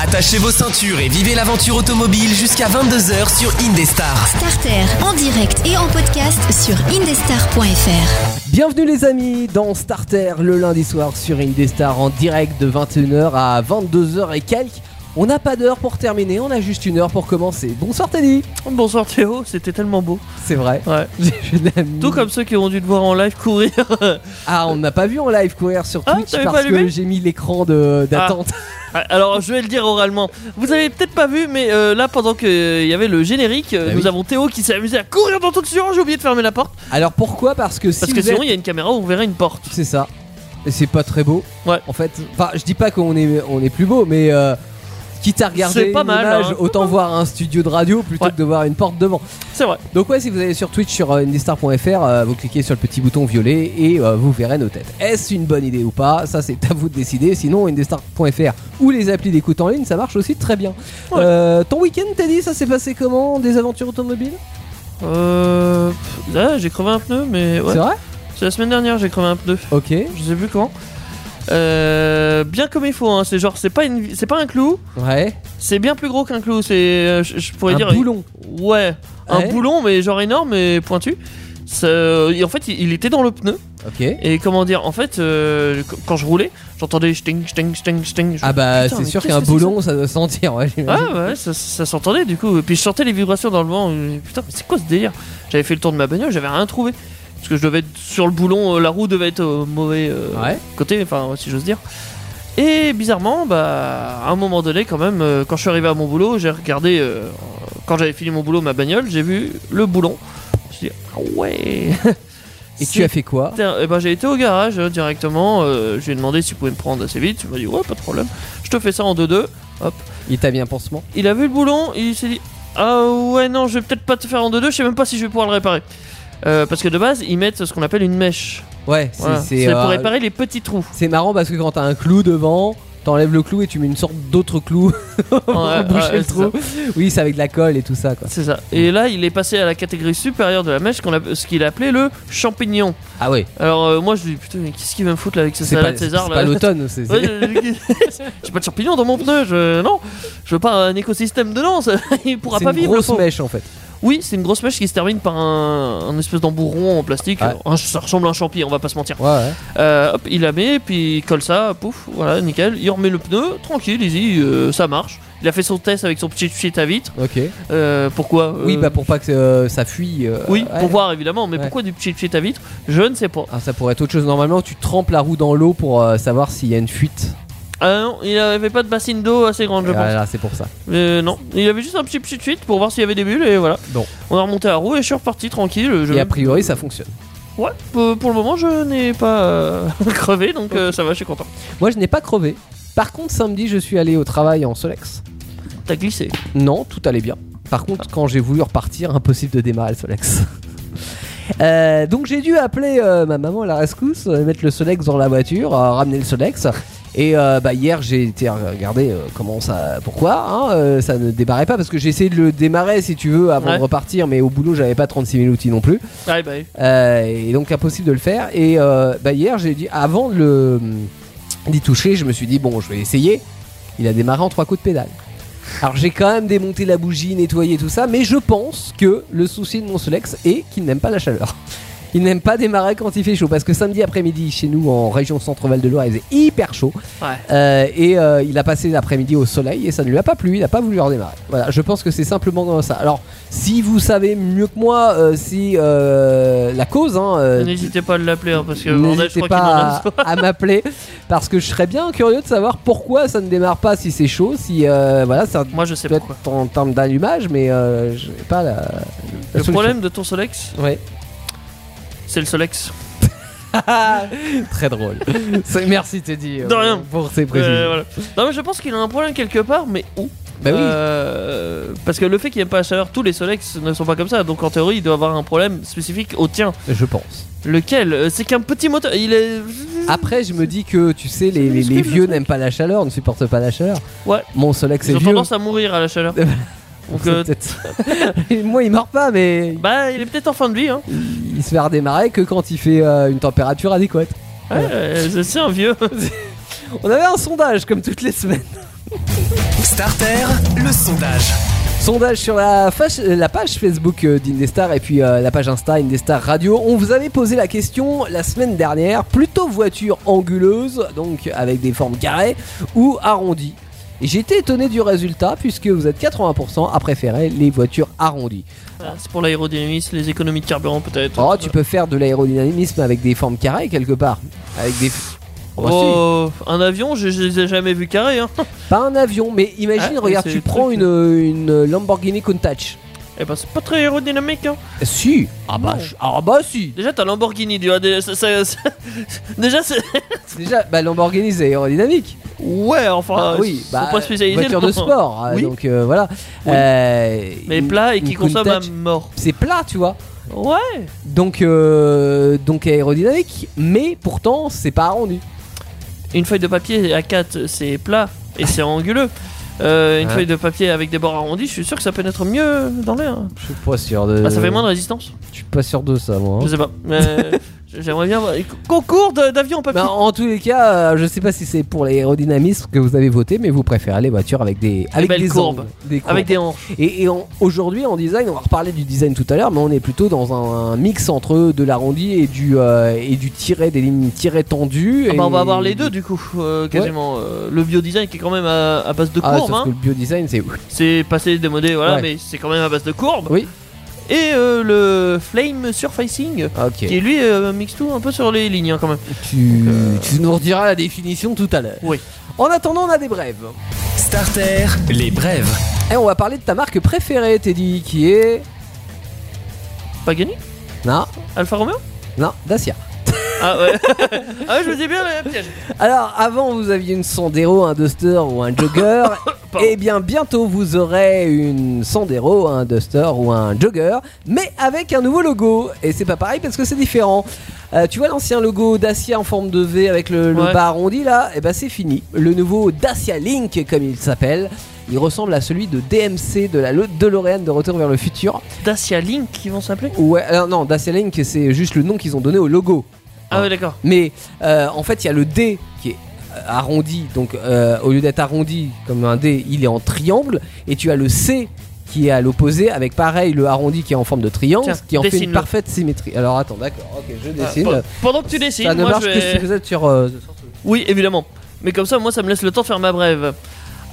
Attachez vos ceintures et vivez l'aventure automobile jusqu'à 22h sur Indestar. Starter en direct et en podcast sur indestar.fr. Bienvenue les amis dans Starter le lundi soir sur Indestar en direct de 21h à 22h et quelques. On n'a pas d'heure pour terminer, on a juste une heure pour commencer. Bonsoir Teddy Bonsoir Théo, c'était tellement beau. C'est vrai. Ouais. Tout comme ceux qui ont dû te voir en live courir. Ah, on n'a pas vu en live courir sur Ah, Twitch parce que j'ai mis l'écran d'attente. Ah, Alors je vais le dire oralement. Vous avez peut-être pas vu, mais euh, là pendant qu'il y avait le générique, euh, Bah nous oui. avons Théo qui s'est amusé à courir dans tout le studio. J'ai oublié de fermer la porte Alors pourquoi? Parce que si parce que sinon êtes- il y a une caméra où on verrait une porte. C'est ça. Et c'est pas très beau. Ouais. En fait, enfin, je dis pas qu'on est, on est plus beau, mais euh, quitte à regarder C'est pas une mal, image, hein. autant voir un studio de radio plutôt Ouais. que de voir une porte devant. C'est vrai. Donc ouais, si vous allez sur Twitch sur euh, euh, vous cliquez sur le petit bouton violet et euh, vous verrez nos têtes. Est-ce une bonne idée ou pas? Ça c'est à vous de décider. Sinon, indestar.fr ou les applis d'écoute en ligne, ça marche aussi très bien. Ouais. Euh, ton week-end, dit, ça s'est passé comment? Des aventures automobiles? Euh, là j'ai crevé un pneu, mais ouais. C'est vrai? C'est la semaine dernière j'ai crevé un pneu. Ok. Je sais plus quand. Euh, bien comme il faut. Hein. C'est genre c'est pas une, c'est pas un clou. Ouais. C'est bien plus gros qu'un clou. C'est, euh, je, je pourrais Un dire. boulon. Ouais, un Ouais. boulon, mais genre énorme et pointu. Ça- et en fait, il, il était dans le pneu. Ok. Et comment dire, en fait, euh, qu- quand je roulais, j'entendais sting, sting, sting, sting. Je- Ah bah Putain, c'est mais sûr qu'est-ce qu'un que c'est boulon ça doit sentir. Ouais, j'imagine. Ah ouais, ça, ça s'entendait du coup. Et puis je sentais les vibrations dans le vent. Putain, mais c'est quoi ce délire? J'avais fait le tour de ma bagnole, j'avais rien trouvé. Parce que je devais être sur le boulon, euh, la roue devait être au mauvais euh, Ouais. côté, enfin, si j'ose dire. Et bizarrement, bah, à un moment donné, quand même, euh, quand je suis arrivé à mon boulot, j'ai regardé, euh, quand j'avais fini mon boulot, ma bagnole, j'ai vu le boulon. Je me suis dit, ah ouais Et tu as fait quoi? Et ben, j'ai été au garage euh, directement, je lui ai demandé s'il pouvait me prendre assez vite, il m'a dit, ouais, pas de problème, je te fais ça en 2-2. Il t'a mis un pansement Il a vu le boulon, il s'est dit, ah ouais, non, je vais peut-être pas te faire en 2-2, je sais même pas si je vais pouvoir le réparer. Euh, parce que de base, ils mettent ce qu'on appelle une mèche. Ouais, c'est Voilà. c'est, C'est pour euh, réparer les petits trous. c'est marrant parce que quand t'as un clou devant, t'enlèves le clou et tu mets une sorte d'autre clou pour Ouais, boucher ouais, le c'est trou. Oui, c'est avec de la colle et tout ça quoi. C'est ça. Et là, il est passé à la catégorie supérieure de la mèche, qu'on a- ce qu'il appelait le champignon. Ah ouais. Alors euh, moi, je lui dis, putain, mais qu'est-ce qu'il va me foutre là avec sa C'est pas, c'est César pas l'automne, c'est c'est- Ouais, je- J'ai pas de champignons dans mon pneu, je... non, je veux pas un écosystème dedans, ça... il pourra c'est pas une vivre. le grosse pauvre. mèche en fait. Oui, c'est une grosse mèche qui se termine par un, un espèce d'embout rond en plastique. Ouais. Un- ça ressemble à un champi, on va pas se mentir. Ouais, ouais. Euh, hop, il la met, puis il colle ça, pouf, voilà, nickel. Il remet le pneu, tranquille, easy, euh, ça marche. Il a fait son test avec son petit shit à vitre. Ok. Euh, pourquoi Oui, bah pour pas que ça fuit. Oui, pour voir évidemment, mais pourquoi du petit shit à vitre? Je ne sais pas. Ah, ça pourrait être autre chose. Normalement, tu trempes la roue dans l'eau pour savoir s'il y a une fuite. Ah non, il avait pas de bassine d'eau assez grande, je pense. Voilà, c'est pour ça. Euh, non, il avait juste un petit petit fuite pour voir s'il y avait des bulles et voilà. Bon. On a remonté la roue et je suis reparti tranquille. Je... Et a priori, ça fonctionne. Ouais, pour, pour le moment, je n'ai pas euh, crevé, donc euh, ça va, je suis content. Moi, je n'ai pas crevé. Par contre, samedi, je suis allé au travail en Solex. T'as glissé. Non, tout allait bien. Par contre, quand j'ai voulu repartir, impossible de démarrer le Solex. Euh, donc j'ai dû appeler euh, ma maman à la rescousse, euh, mettre le Solex dans la voiture, ramener le Solex. Et euh, bah, hier j'ai été regarder euh, comment ça, pourquoi hein, euh, ça ne démarrait pas parce que j'ai essayé de le démarrer si tu veux avant Ouais. de repartir, mais au boulot j'avais pas 36 000 outils non plus, Ouais, bah et donc impossible de le faire. Et bah, hier j'ai dit avant de le d'y toucher, je me suis dit bon je vais essayer. Il a démarré en trois coups de pédale. Alors j'ai quand même démonté la bougie, nettoyé tout ça, mais je pense que le souci de mon Solex est qu'il n'aime pas la chaleur. Il n'aime pas démarrer quand il fait chaud parce que samedi après-midi chez nous en région Centre-Val de Loire il faisait hyper chaud Ouais. Euh, et euh, il a passé l'après-midi au soleil et ça ne lui a pas plu, il n'a pas voulu redémarrer. Voilà, je pense que c'est simplement dans ça. Alors si vous savez mieux que moi euh, si euh, la cause, hein, N'hésitez pas à l'appeler hein, parce que N'hésitez pas à, à m'appeler parce que je serais bien curieux de savoir pourquoi ça ne démarre pas si c'est chaud. Si euh, voilà, ça Moi, je sais peut pourquoi. être en termes d'allumage, mais euh, je n'ai pas la. la Le solution. problème de ton Solex, Ouais. C'est le Solex. Très drôle. Merci Teddy. De rien. Pour ces précisions. Euh, voilà. Non, mais je pense qu'il a un problème quelque part, mais où Bah oui. Euh, parce que le fait qu'il n'aime pas la chaleur, tous les Solex ne sont pas comme ça. Donc en théorie, il doit avoir un problème spécifique au tien. Je pense. Lequel? Euh, C'est qu'un petit moteur. Il est. Après, je me dis que tu sais, les, les- les minuscule, vieux n'aiment pas la chaleur, ne supportent pas la chaleur. Ouais. Mon Solex Ils est ont vieux. tendance à mourir à la chaleur. Donc, euh, peut-être- Moi, il meurt pas, mais bah, il est peut-être en fin de vie. Hein. il se fait redémarrer que quand il fait euh, une température adéquate. Ouais, euh, c'est- un vieux. On avait un sondage comme toutes les semaines. Starter, le sondage. Sondage sur la, fâche- la page Facebook d'Indestar et puis euh, la page Insta Indestar Radio. On vous avait posé la question la semaine dernière, plutôt voiture anguleuse, donc avec des formes carrées, ou arrondies. Et été étonné du résultat puisque vous êtes 80% à préférer les voitures arrondies. Voilà, c'est pour l'aérodynamisme, les économies de carburant peut-être. Oh, tu peux faire de l'aérodynamisme avec des formes carrées quelque part. Avec des. Oh, bah, si. Oh, un avion, je, je les ai jamais vus carrés. Hein. Pas un avion, mais imagine, Ah, regarde, tu prends une, une Lamborghini Countach. Eh ben, c'est pas très aérodynamique. Hein. Si Ah bah, Non. je- ah bah si Déjà, t'as Lamborghini. tu vois, déjà, ça- déjà, c'est. Déjà, bah, Lamborghini c'est aérodynamique. Ouais, enfin. Ah oui, bah, pas spécialiser voiture de sport. euh, Oui. Donc euh, voilà. Oui. Euh, Mais une- plat et une qui consomme à Countach, mort. C'est plat, tu vois. Ouais. Donc, euh, donc aérodynamique, mais pourtant c'est pas arrondi. Une feuille de papier à 4, c'est plat et c'est anguleux. Euh, une feuille de papier avec des bords arrondis, je suis sûr que ça pénètre mieux dans l'air. Je suis pas sûr de. Ah, ça fait moins de résistance Je suis pas sûr de ça, moi. hein. Je sais pas. Mais J'aimerais bien voir. Concours d'avion en papier. Bah, en tous les cas, euh, je sais pas si c'est pour l'aérodynamisme que vous avez voté, mais vous préférez les voitures avec des avec des courbes. angles, des courbes. Avec des hanches. Et, aujourd'hui en design, on va reparler du design tout à l'heure, mais on est plutôt dans un, un mix entre de l'arrondi et du euh, et du tiré, des lignes tirées tendues. Ah bah, on va avoir les deux du coup, euh, quasiment. Euh, le biodesign qui est quand même à, à base de Ah, courbes, hein. que le biodesign, c'est c'est passé démodé, voilà, Ouais. mais c'est quand même à base de courbes. oui. Et euh, le flame surfacing, Ok. qui est lui euh, mixe tout un peu sur les lignes hein, quand même. Tu, tu nous rediras la définition tout à l'heure. Oui. En attendant, on a des brèves. Starter, les brèves. Et on va parler de ta marque préférée, Teddy, qui est Pagani non, Alfa Romeo non, Dacia. Ah ouais. ah ouais, je me dis bien le piège. Alors, avant, vous aviez une Sandero, un Duster ou un Jogger. Et bien, bientôt, vous aurez une Sandero, un Duster ou un Jogger, mais avec un nouveau logo. Et c'est pas pareil parce que c'est différent. Euh, tu vois l'ancien logo Dacia en forme de V avec le, le Ouais. bas arrondi là? Et ben c'est fini. Le nouveau Dacia Link, comme il s'appelle, il ressemble à celui de DMC de la Lo- DeLorean de Retour vers le futur. Dacia Link qui vont s'appeler? Ouais, alors non, Dacia Link, c'est juste le nom qu'ils ont donné au logo. Ah ouais, d'accord. Mais euh, en fait, il y a le D qui est euh, arrondi, donc euh, au lieu d'être arrondi comme un D, il est en triangle, et tu as le C qui est à l'opposé avec pareil le arrondi qui est en forme de triangle, Tiens, qui en fait une parfaite symétrie. Alors attends, d'accord, ok, je Ah, dessine. pe- pendant que tu dessines, Ça ne moi marche je que si vous êtes sur. euh, Oui, évidemment. Mais comme ça, moi, ça me laisse le temps de faire ma brève.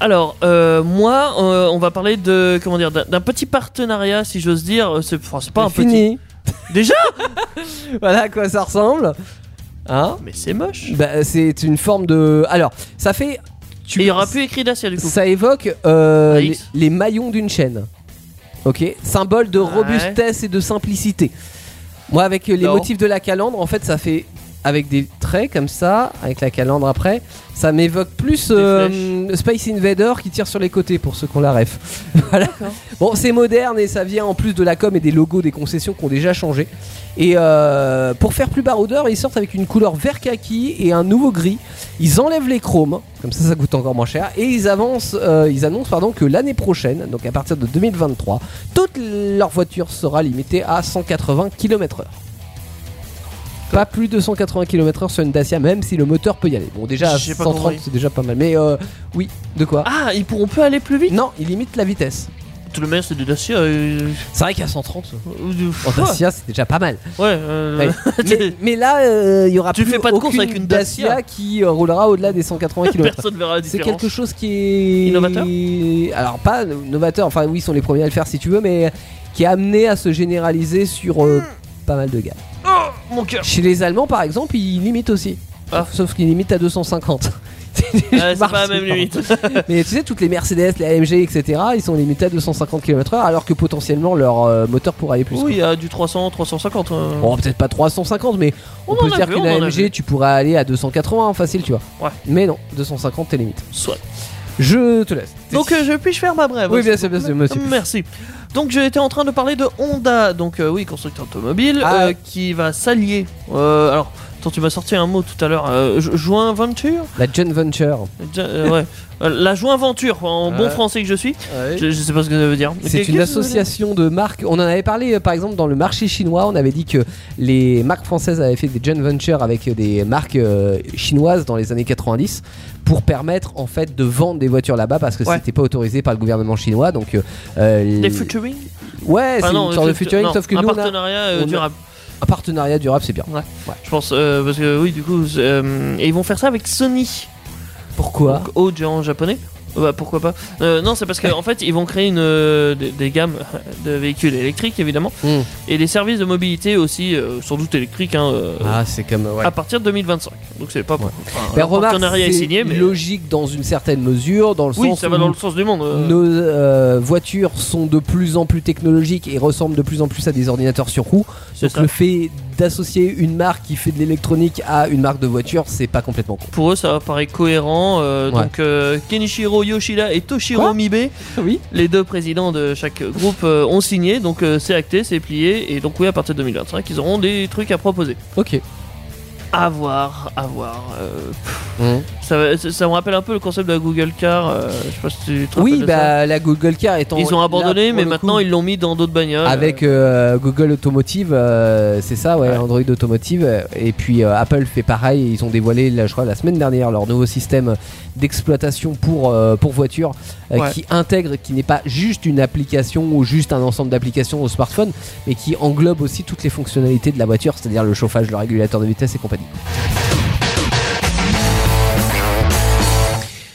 Alors, euh, moi, euh, on va parler de comment dire d'un petit partenariat, si j'ose dire. C'est enfin, pas un fini. petit. Déjà voilà à quoi ça ressemble. Hein Mais c'est moche. bah, C'est une forme de. Alors, ça fait. Tu... Et il y aura plus écrit Dacia du coup. Ça évoque euh, les, maillons d'une chaîne. Ok Symbole de Ouais. robustesse et de simplicité. Moi, avec les Non. motifs de la calandre, en fait, ça fait. Avec des traits comme ça, avec la calandre après, ça m'évoque plus euh, Space Invader qui tire sur les côtés pour ceux qu'on la ref. voilà. Bon, c'est moderne et ça vient en plus de la com et des logos des concessions qui ont déjà changé. Et euh, pour faire plus baroudeur, ils sortent avec une couleur vert kaki et un nouveau gris. Ils enlèvent les chromes, comme ça ça coûte encore moins cher. Et ils avancent, euh, ils annoncent pardon que l'année prochaine, donc à partir de 2023, toute leur voiture sera limitée à 180 km/h. Pas plus de 180 km/h sur une Dacia, même si le moteur peut y aller. Bon, déjà à J'ai pas 130, compris. c'est déjà pas mal. Mais euh, oui, de quoi Ah, ils pourront plus aller plus vite. Non, il limite la vitesse. Tout le meilleur, c'est des Dacia. euh, C'est vrai qu'à 130, euh, en Dacia, c'est déjà pas mal. Ouais. euh, Ouais. mais, mais là, euh, il y aura Tu plus fais pas de course aucune avec une Dacia. qui euh, roulera au-delà des 180 km. Personne verra la C'est différence. quelque chose qui est Innovateur Alors pas novateur, enfin oui, ils sont les premiers à le faire si tu veux, mais qui est amené à se généraliser sur euh, pas mal de gammes. Oh, mon cœur. Chez les Allemands, par exemple, ils limitent aussi. Ah. Sauf qu'ils limitent à 250. Ouais, c'est pas la même limite. Mais tu sais, toutes les Mercedes, les AMG, etc., ils sont limités à 250 km/h, alors que potentiellement leur euh, moteur pourrait aller plus. Oui, il y a du 300, 350. euh. Bon, peut-être pas 350, mais on, On peut se dire qu'une. AMG, tu pourrais aller à 280 facile, tu vois. Ouais. Mais non, 250 t'es limite. Soit. Je te laisse. Donc euh, je puis-je faire ma brève Oui, bien sûr, bien sûr, monsieur. Merci. Donc j'étais en train de parler de Honda, donc euh, oui, constructeur automobile, Ah. euh, qui va s'allier. euh, alors Attends, tu m'as sorti un mot tout à l'heure. Euh, jo- joint venture? La John Venture. Euh, Ouais. Euh, La joint venture, en bon Ouais. français que je suis. Je, je sais pas ce que ça veut dire. C'est une qu'est-ce que ça veut dire? association de marques. On en avait parlé euh, par exemple dans le marché chinois. On avait dit que les marques françaises avaient fait des joint ventures avec des marques euh, chinoises dans les années 90 pour permettre en fait de vendre des voitures là-bas parce que Ouais. c'était pas autorisé par le gouvernement chinois. Donc, euh, euh, Des l- ouais, c'est Enfin, non, une sorte de non, sauf que un nous on a partenariat euh, on a- durable. Un partenariat durable, c'est bien. Je pense, euh, parce que oui, du coup, euh, et ils vont faire ça avec Sony. Pourquoi? Donc, Aude en japonais. Bah, pourquoi pas Euh, Non, c'est parce qu'en fait, ils vont créer une, euh, des, des gammes de véhicules électriques, évidemment, Hmm. et des services de mobilité aussi, euh, sans doute électriques, hein, Ah, c'est comme ouais. à partir de 2025. Donc c'est pas. Ouais. enfin, Ben, remarque, est c'est signé, mais logique dans une certaine mesure, dans le oui, sens ça va dans le sens du monde. nos voitures sont de plus en plus technologiques et ressemblent de plus en plus à des ordinateurs sur roue. Donc ça. le fait d'associer une marque qui fait de l'électronique à une marque de voiture, c'est pas complètement con. Pour eux, ça paraît cohérent. Ouais. Donc, Kenichiro Yoshida et Toshiro Quoi Mibe, Oui. les deux présidents de chaque groupe, euh, ont signé. Donc, euh, c'est acté, c'est plié. Et donc, oui, à partir de 2025, ils auront des trucs à proposer. Ok. À voir, à voir. euh, ça, ça, ça me rappelle un peu le concept de la Google Car. euh, je sais pas si tu te Oui, ça. bah la Google Car étant. Ils ont abandonné, mais maintenant coup, ils l'ont mis dans d'autres bagnoles. Avec euh, Google Automotive, euh, c'est ça, ouais, Ouais. Android Automotive. Et puis Apple fait pareil. Ils ont dévoilé, là, je crois, la semaine dernière, leur nouveau système d'exploitation pour, pour voiture Ouais. qui intègre, qui n'est pas juste une application ou juste un ensemble d'applications au smartphone, mais qui englobe aussi toutes les fonctionnalités de la voiture, c'est-à-dire le chauffage, le régulateur de vitesse et compagnie.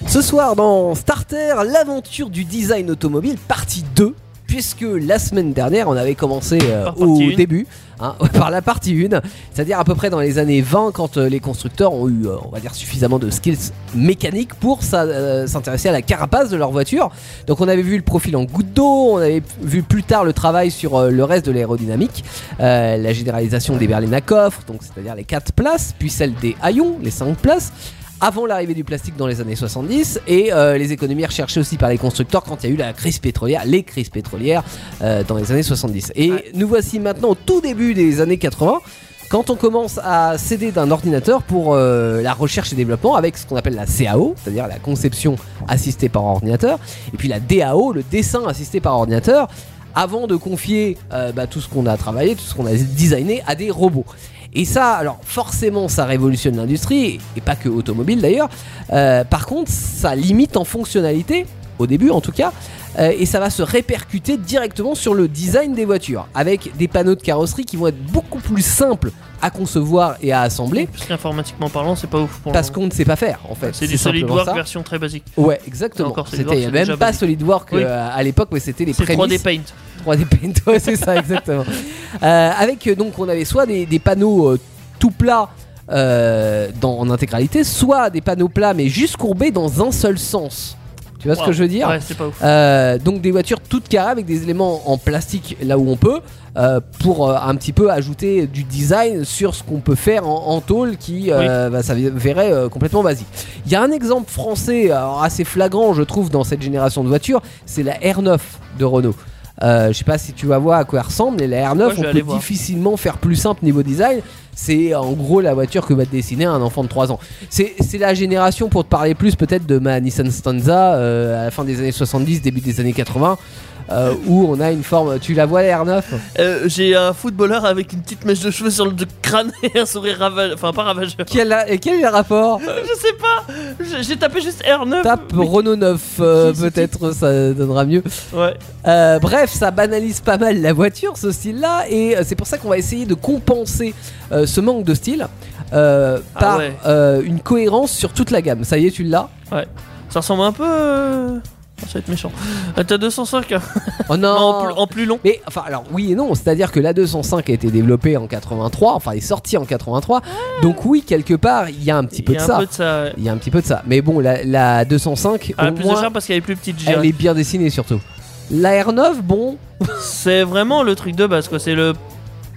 Ce soir dans Starter, l'aventure du design automobile, partie 2. Puisque la semaine dernière, on avait commencé euh, au une. début, hein, par la partie 1, c'est-à-dire à peu près dans les années 20, quand euh, les constructeurs ont eu, euh, on va dire, suffisamment de skills mécaniques pour euh, s'intéresser à la carapace de leur voiture. Donc on avait vu le profil en goutte d'eau, on avait vu plus tard le travail sur le reste de l'aérodynamique, la généralisation des berlines à coffre, donc c'est-à-dire les 4 places, puis celle des haillons, les 5 places avant l'arrivée du plastique dans les années 70 et euh, les économies recherchées aussi par les constructeurs quand il y a eu la crise pétrolière, les crises pétrolières euh, dans les années 70. Et Ouais. nous voici maintenant au tout début des années 80 quand on commence à céder d'un ordinateur pour euh, la recherche et développement avec ce qu'on appelle la CAO, c'est-à-dire la conception assistée par ordinateur, et puis la DAO, le dessin assisté par ordinateur, avant de confier euh, bah, tout ce qu'on a travaillé, tout ce qu'on a designé à des robots. Et ça, alors forcément, ça révolutionne l'industrie, et pas que automobile d'ailleurs. Euh, par contre, ça limite en fonctionnalité, au début en tout cas, euh, et ça va se répercuter directement sur le design des voitures, avec des panneaux de carrosserie qui vont être beaucoup plus simples à concevoir et à assembler, Parce qu'informatiquement parlant, c'est pas ouf pour parce qu'on ne sait pas faire en fait. C'est du SolidWorks ça. version très basique. Ouais, exactement. C'était même pas basique. SolidWorks Oui. euh, à l'époque, mais c'était les prémices. 3D Paint. 3D Paint, ouais, c'est ça, exactement. Euh, avec euh, donc, on avait soit des, des panneaux euh, tout plats dans, en intégralité, soit des panneaux plats mais juste courbés dans un seul sens. Tu vois ce que je veux dire Ouais, c'est pas ouf. Euh, donc des voitures toutes carrées avec des éléments en plastique là où on peut euh, pour euh, un petit peu ajouter du design sur ce qu'on peut faire en, en tôle qui euh, bah, ça verrait complètement basique. Il y a un exemple français assez flagrant je trouve dans cette génération de voitures, c'est la R9 de Renault. Euh, je sais pas si tu vas voir à quoi elle ressemble, mais la R9 Ouais, je vais on peut voir. difficilement faire plus simple niveau design. C'est en gros la voiture que va te dessiner un enfant de 3 ans. C'est c'est la génération pour te parler plus peut-être de ma Nissan Stanza euh, à la fin des années 70, début des années 80, euh, où on a une forme. Tu la vois la R9 Euh, J'ai un footballeur avec une petite mèche de cheveux sur le crâne et un sourire ravageur. Enfin, pas ravageur. quel, a- et quel est le rapport Je sais pas. J'ai- tapé juste R9. Tape mais- Renault 9, euh, peut-être ça donnera mieux. Ouais. Bref, ça banalise pas mal la voiture, ce style-là, et c'est pour ça qu'on va essayer de compenser ce manque de style Ah par ouais. une cohérence sur toute la gamme. Ça y est, tu l'as Ça ressemble un peu. Ça va être méchant. Euh, T'as 205 hein. Oh non, en, plus, en plus long. Mais enfin, alors oui et non, c'est-à-dire que la 205 a été développée en 83, enfin elle est sortie en 83, donc oui, quelque part, il y a un petit peu de ça. un peu de ça. ouais. Il y a un petit peu de ça. Mais bon, la, la 205, Ah, au plus de moins, parce qu'elle est plus petite. elle est bien dessinée surtout. La R9, bon, C'est vraiment le truc de base, quoi. C'est le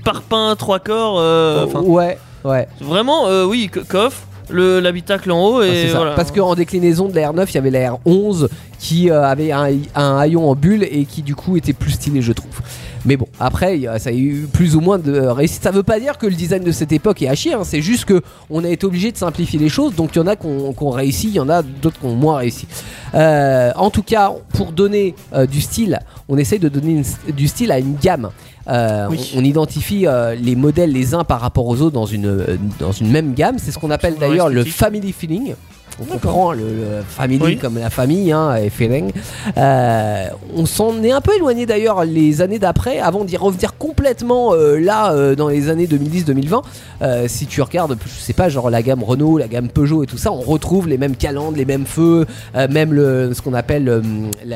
parpaing trois corps. euh, ouais, ouais. Vraiment, euh, oui, co- coffre, l'habitacle en haut Ah, et voilà. Parce qu'en déclinaison de la R9, il y avait la R11 qui euh, avait un, un haillon en bulle et qui du coup était plus stylé, je trouve. Mais bon, après, ça a eu plus ou moins de réussite. Ça veut pas dire que le design de cette époque est à chier, hein, c'est juste que on a été obligé de simplifier les choses. Donc il y en a qui ont qui ont réussi, il y en a d'autres qui ont moins réussi. Euh, en tout cas, pour donner euh, du style, on essaye de donner une- du style à une gamme. Euh, Oui. on, on identifie euh, les modèles les uns par rapport aux autres dans une, euh, dans une même gamme. C'est ce qu'on appelle d'ailleurs le family feeling. On comprend le, le family Oui. comme la famille hein, et feeling. Euh, on s'en est un peu éloigné d'ailleurs les années d'après avant d'y revenir complètement euh, là euh, dans les années 2010-2020. Euh, si tu regardes, je sais pas, genre la gamme Renault, la gamme Peugeot et tout ça, on retrouve les mêmes calandres, les mêmes feux, même le, ce qu'on appelle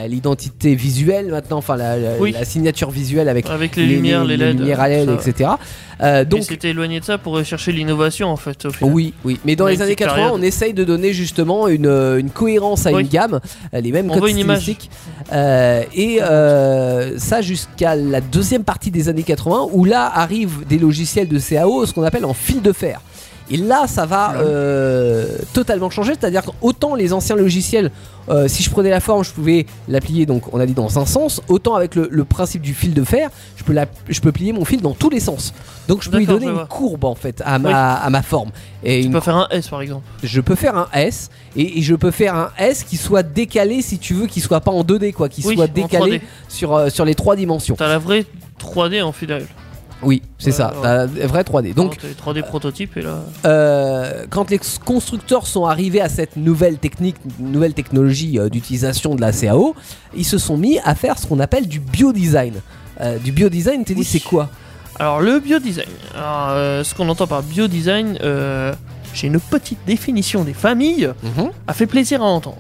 l'identité visuelle maintenant, enfin la, la- Oui. la signature visuelle avec Avec les, lumières, les, LED. lumières à LED, ça. etc. Donc, c'était éloigné de ça pour chercher l'innovation en fait. Au final. oui, oui, mais dans les années petite 80, période. on essaye de donner justement une, euh, une cohérence à Oui. une gamme, euh, les mêmes codes stylistiques, Euh, et euh, ça jusqu'à la deuxième partie des années 80, où là arrivent des logiciels de CAO, ce qu'on appelle en fil de fer. Et là, ça va euh, totalement changer, c'est-à-dire qu'autant les anciens logiciels, euh, si je prenais la forme, je pouvais la plier, donc on a dit dans un sens, autant avec le, le principe du fil de fer, je peux, la, je peux plier mon fil dans tous les sens. Donc je peux lui donner une vois. courbe en fait à ma, à ma forme. Et Tu une peux faire un S par exemple. je peux faire un S et, et je peux faire un S qui soit décalé si tu veux, qui soit pas en 2D quoi, qui Oui, soit décalé 3D. sur, euh, sur les trois dimensions. T'as la vraie 3D en fidèle. Oui, c'est Ouais, ça, ouais. t'as vrai 3D. Donc Donc, t'as les 3D prototypes et là. euh, quand les constructeurs sont arrivés à cette nouvelle technique, nouvelle technologie euh, d'utilisation de la CAO, ils se sont mis à faire ce qu'on appelle du biodesign. Euh, du biodesign, dis Oui. c'est quoi? Alors le biodesign. Alors, euh, ce qu'on entend par biodesign, j'ai une petite définition des familles, a fait plaisir à entendre.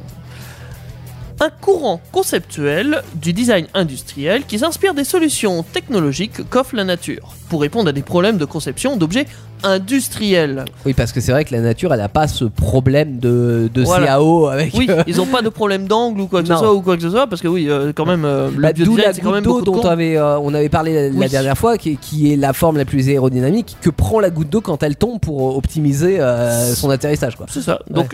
Un courant conceptuel du design industriel qui s'inspire des solutions technologiques qu'offre la nature. Pour répondre à des problèmes de conception d'objets industriels. Oui, parce que c'est vrai que la nature, elle a pas ce problème de, de Voilà. CAO avec. Oui, euh, ils n'ont pas de problème d'angle ou quoi que Non. ce soit ou quoi que ce soit parce que oui, euh, quand même euh, Bah, D'où la c'est quand même goutte d'eau de dont cons. avait, on avait parlé la, dernière fois, qui, qui est la forme la plus aérodynamique que prend la goutte d'eau quand elle tombe pour optimiser son atterrissage. Quoi. C'est ça. Donc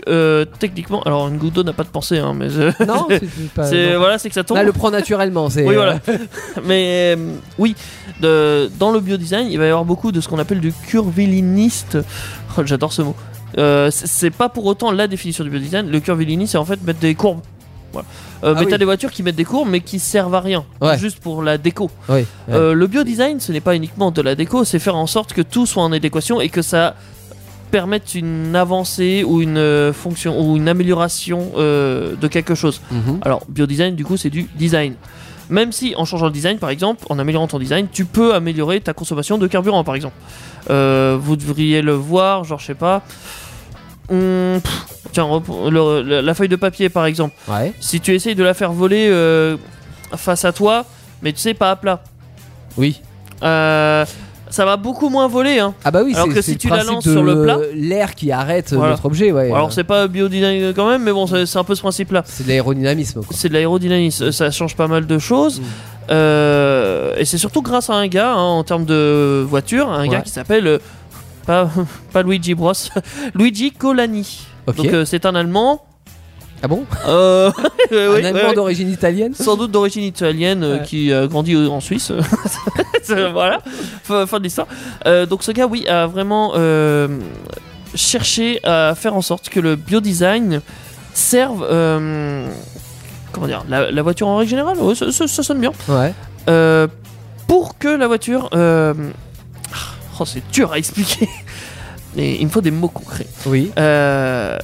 techniquement, alors une goutte d'eau n'a pas de pensée, hein, mais Non, c'est voilà, c'est que ça tombe. Là, le prend naturellement. C'est, Oui, voilà. Mais oui, de- dans le biodesign, il va y avoir beaucoup de ce qu'on appelle du curviliniste. Oh, J'adore ce mot. Euh, c'est- pas pour autant la définition du biodesign. Le curvilinisme, c'est en fait mettre des courbes. Voilà. Euh, Ah mais oui. t'as des voitures qui mettent des courbes, mais qui servent à rien, Ouais. juste pour la déco. oui, ouais. Euh, le biodesign, ce n'est pas uniquement de la déco, c'est faire en sorte que tout soit en adéquation et que ça permette une avancée ou une fonction ou une amélioration de quelque chose. Mhm. Alors, biodesign, du coup, c'est du design. Même si, en changeant le design, par exemple, en améliorant ton design, tu peux améliorer ta consommation de carburant, par exemple. Euh, vous devriez le voir, genre, je sais pas. Hum, pff, tiens, rep- le- le- la feuille de papier, par exemple. Ouais. Si tu essayes de la faire voler euh, face à toi, mais tu sais, pas à plat, Oui. euh, ça va beaucoup moins voler. Hein. Ah bah oui. Alors que si tu la lances sur le plat- l'air qui arrête euh, Voilà. notre objet. Ouais. Alors, Euh, c'est pas biodesign quand même, mais bon, c'est un peu ce principe-là. c'est de l'aérodynamisme. C'est de l'aérodynamisme, ça change pas mal de choses. Mm. Euh, et c'est surtout grâce à un gars, hein, en termes de voiture, un gars qui s'appelle. euh, pas, pas Luigi Bros, Luigi Colani. Donc euh, c'est un Allemand. Ah bon euh, oui, Un Allemand ouais. d'origine italienne. Sans doute d'origine italienne euh, Ouais. qui a grandi en Suisse. Voilà, fin, fin de l'histoire. Euh, donc ce gars, oui, a vraiment euh, cherché à faire en sorte que le biodesign serve. euh, comment dire la, la voiture en règle générale Ouais, ça, ça- ça sonne bien. Ouais. Euh, pour que la voiture. euh, oh, c'est dur à expliquer. Et il me faut des mots concrets. Oui. Euh,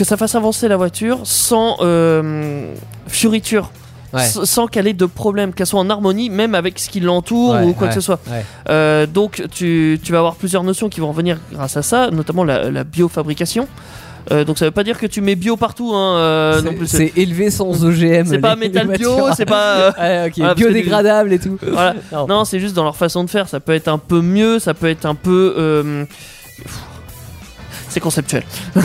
que ça fasse avancer la voiture sans euh, fioriture. Ouais. Sans qu'elle ait de problème, qu'elle soit en harmonie, même avec ce qui l'entoure Ouais, ou quoi ouais, que ce soit. Euh, donc, tu, tu vas avoir plusieurs notions qui vont venir grâce à ça, notamment la, la biofabrication. Euh, donc, ça veut pas dire que tu mets bio partout. Hein, euh, non C'est- plus. C'est c'est élevé sans OGM. c'est pas métal bio, c'est pas. euh. Voilà, Biodégradable et tout. voilà. Non. Non, c'est juste dans leur façon de faire. Ça peut être un peu mieux, ça peut être un peu. C'est conceptuel.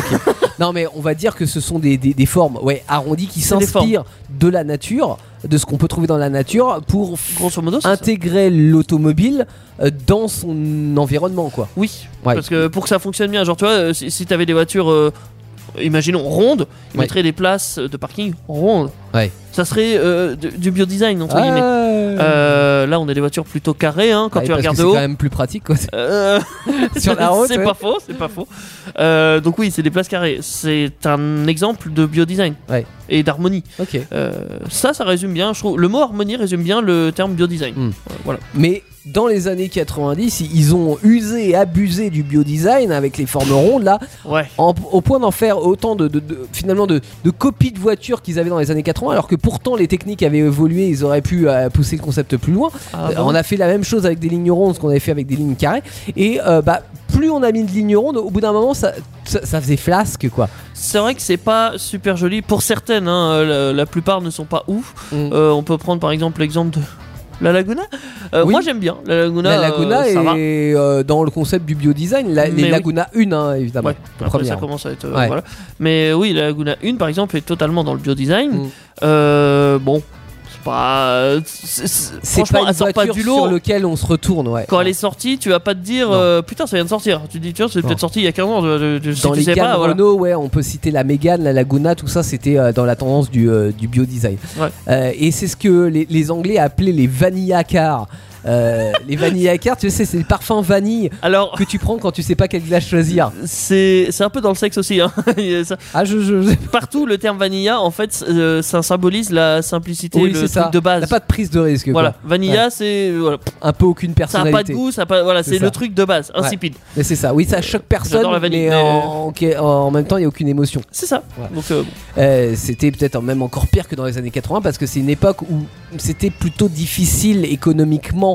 Non, mais on va dire que ce sont des, des- des formes ouais, arrondies qui s'inspirent de la nature, de ce qu'on peut trouver dans la nature, pour Grosso modo, intégrer l'automobile euh, dans son environnement, quoi. Oui, Ouais. parce que pour que ça fonctionne bien, genre tu vois, euh, si, si t'avais des voitures, euh, imaginons rondes, ils Ouais. mettraient des places de parking rondes. Ouais. Ça serait euh, du, du biodesign entre Ah, guillemets. ouais. Euh, là, on a des voitures plutôt carrées hein, quand Ouais, tu regardes de c'est haut. quand même plus pratique quoi. Euh, Sur la route, c'est ouais. pas faux, c'est pas faux. Donc oui, c'est des places carrées. C'est un exemple de biodesign Ouais. Et d'harmonie. Ok. Euh, ça, ça résume bien. Je trouve le mot harmonie résume bien le terme biodesign. Hmm. Euh, Voilà. Mais dans les années 90, i- ils ont usé et abusé du biodesign avec les formes rondes là, Ouais. en- au point d'en faire autant de, de- de- finalement de, de copies de voitures qu'ils avaient dans les années 80, alors que pourtant les techniques avaient évolué, ils auraient pu euh, pousser le concept plus loin. Ah, Euh, bon On a fait la même chose avec des lignes rondes, ce qu'on avait fait avec des lignes carrées, et euh, bah plus on a mis de lignes rondes, au bout d'un moment ça, ça, ça faisait flasque quoi. C'est vrai que c'est pas super joli pour certaines. Hein, euh, la, la plupart ne sont pas ouf. Mm. Euh, on peut prendre par exemple l'exemple de la Laguna. Euh, Oui. Moi j'aime bien la Laguna. la Laguna euh, est euh, dans le concept du biodesign, la- les oui. Laguna 1 hein, évidemment. Ouais, après première. ça commence à être. Ouais. voilà. Mais oui, la Laguna 1 par exemple est totalement dans le biodesign. Mm. Bon, pas. c'est- pas une sort pas voiture du sur lot. lequel on se retourne, ouais. Quand elle est sortie, tu vas pas te dire euh, putain, ça vient de sortir. Tu te dis tiens, c'est peut-être sorti il y a 15 ans. Je, je- je- si Dans les gammes voilà. Renault, ouais, on peut citer la Mégane, la Laguna, tout ça, c'était euh, dans la tendance du, euh, du biodesign. Ouais. Euh, et c'est ce que les, les Anglais appelaient les vanilla cars. Euh, les vanilla cars, tu sais, c'est le parfum vanille Alors, que tu prends quand tu sais pas quel glace choisir. c'est un peu dans le sexe aussi. Hein. Ça. Ah, je, je, je- Partout, le terme vanilla, en fait, euh, ça symbolise la simplicité, Oui, le truc ça. de base. T'as pas de prise de risque. Voilà, Quoi. vanilla, c'est voilà, Un peu aucune ça a pas de personnalité. goût, ça a pas, voilà, C'est le truc de base, insipide. Mais c'est ça. Oui, ça choque personne, la vanille, mais, mais- en, en- en même temps, il y a aucune émotion. C'est ça. Ouais. Euh, bon. Euh, c'était peut-être même encore pire que dans les années 80 parce que c'est une époque où c'était plutôt difficile économiquement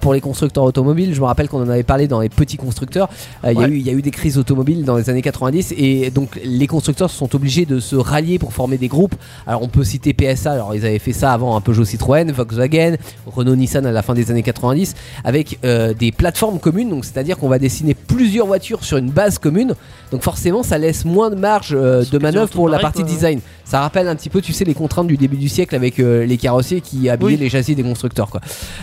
pour les constructeurs automobiles. Je me rappelle qu'on en avait parlé dans les petits constructeurs. Euh, Il y a Ouais. eu- il y, a eu des crises automobiles dans les années 90 et donc les constructeurs se sont obligés de se rallier pour former des groupes. Alors on peut citer PSA, alors ils avaient fait ça avant un Peugeot Citroën, Volkswagen, Renault Nissan à la fin des années 90 avec euh, des plateformes communes. Donc c'est-à-dire qu'on va dessiner plusieurs voitures sur une base commune. Donc forcément ça laisse moins de marge euh, de manœuvre pour la partie quoi. design. Ça rappelle un petit peu, tu sais, les contraintes du début du siècle avec euh, les carrossiers qui habillaient Oui. les châssis des constructeurs. Quoi.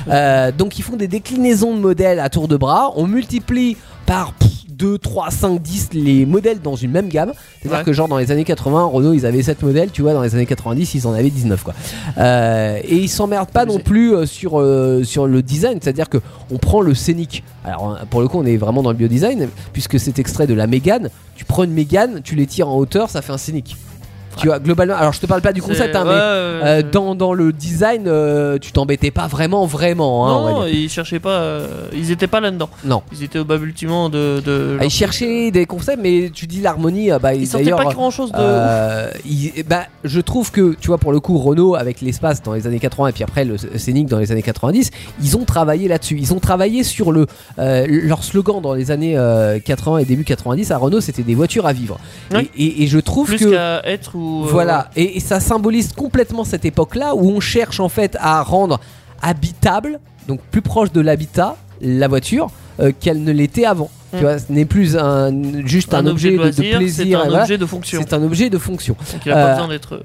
Euh, donc ils font des déclinaisons de modèles à tour de bras. On multiplie par pff, 2, 3, 5, 10 les modèles dans une même gamme. C'est-à-dire Ouais. que genre dans les années 80, Renault ils avaient 7 modèles, tu vois, dans les années 90 ils en avaient 19 quoi. Euh, et ils s'emmerdent pas non plus euh, sur, euh, sur le design, c'est-à-dire que on prend le scénic. Alors euh, pour le coup on est vraiment dans le biodesign, puisque c'est extrait de la Mégane. Tu prends une Mégane, tu les tires en hauteur, ça fait un scénic. Tu vois, globalement, alors je te parle pas du concept, hein, mais euh, dans, dans le design, euh, tu t'embêtais pas vraiment, vraiment. Hein, non, ils cherchaient pas, euh, ils étaient pas là-dedans. Non. Ils étaient au balbutiement de. de Ah, ils cherchaient des concepts, mais tu dis l'harmonie, bah, Ils sortaient pas grand chose de. il- bah, je trouve que, tu vois, pour le coup, Renault avec l'espace dans les années 80 et puis après le Scénic dans les années 90, ils ont travaillé là-dessus. Ils ont travaillé sur le leur slogan dans les années euh, 80 et début 90 à Renault, c'était des voitures à vivre. Oui. Et, et- et je trouve plus que qu'à être ou. Euh, voilà, et, et ça symbolise complètement cette époque-là où on cherche en fait à rendre habitable, donc plus proche de l'habitat, la voiture, euh, qu'elle ne l'était avant. Tu vois, ce n'est plus un, juste un, objet, de, de loisir, plaisir, C'est un voilà. objet de fonction. c'est un objet de fonction. Donc il a pas Euh, besoin d'être.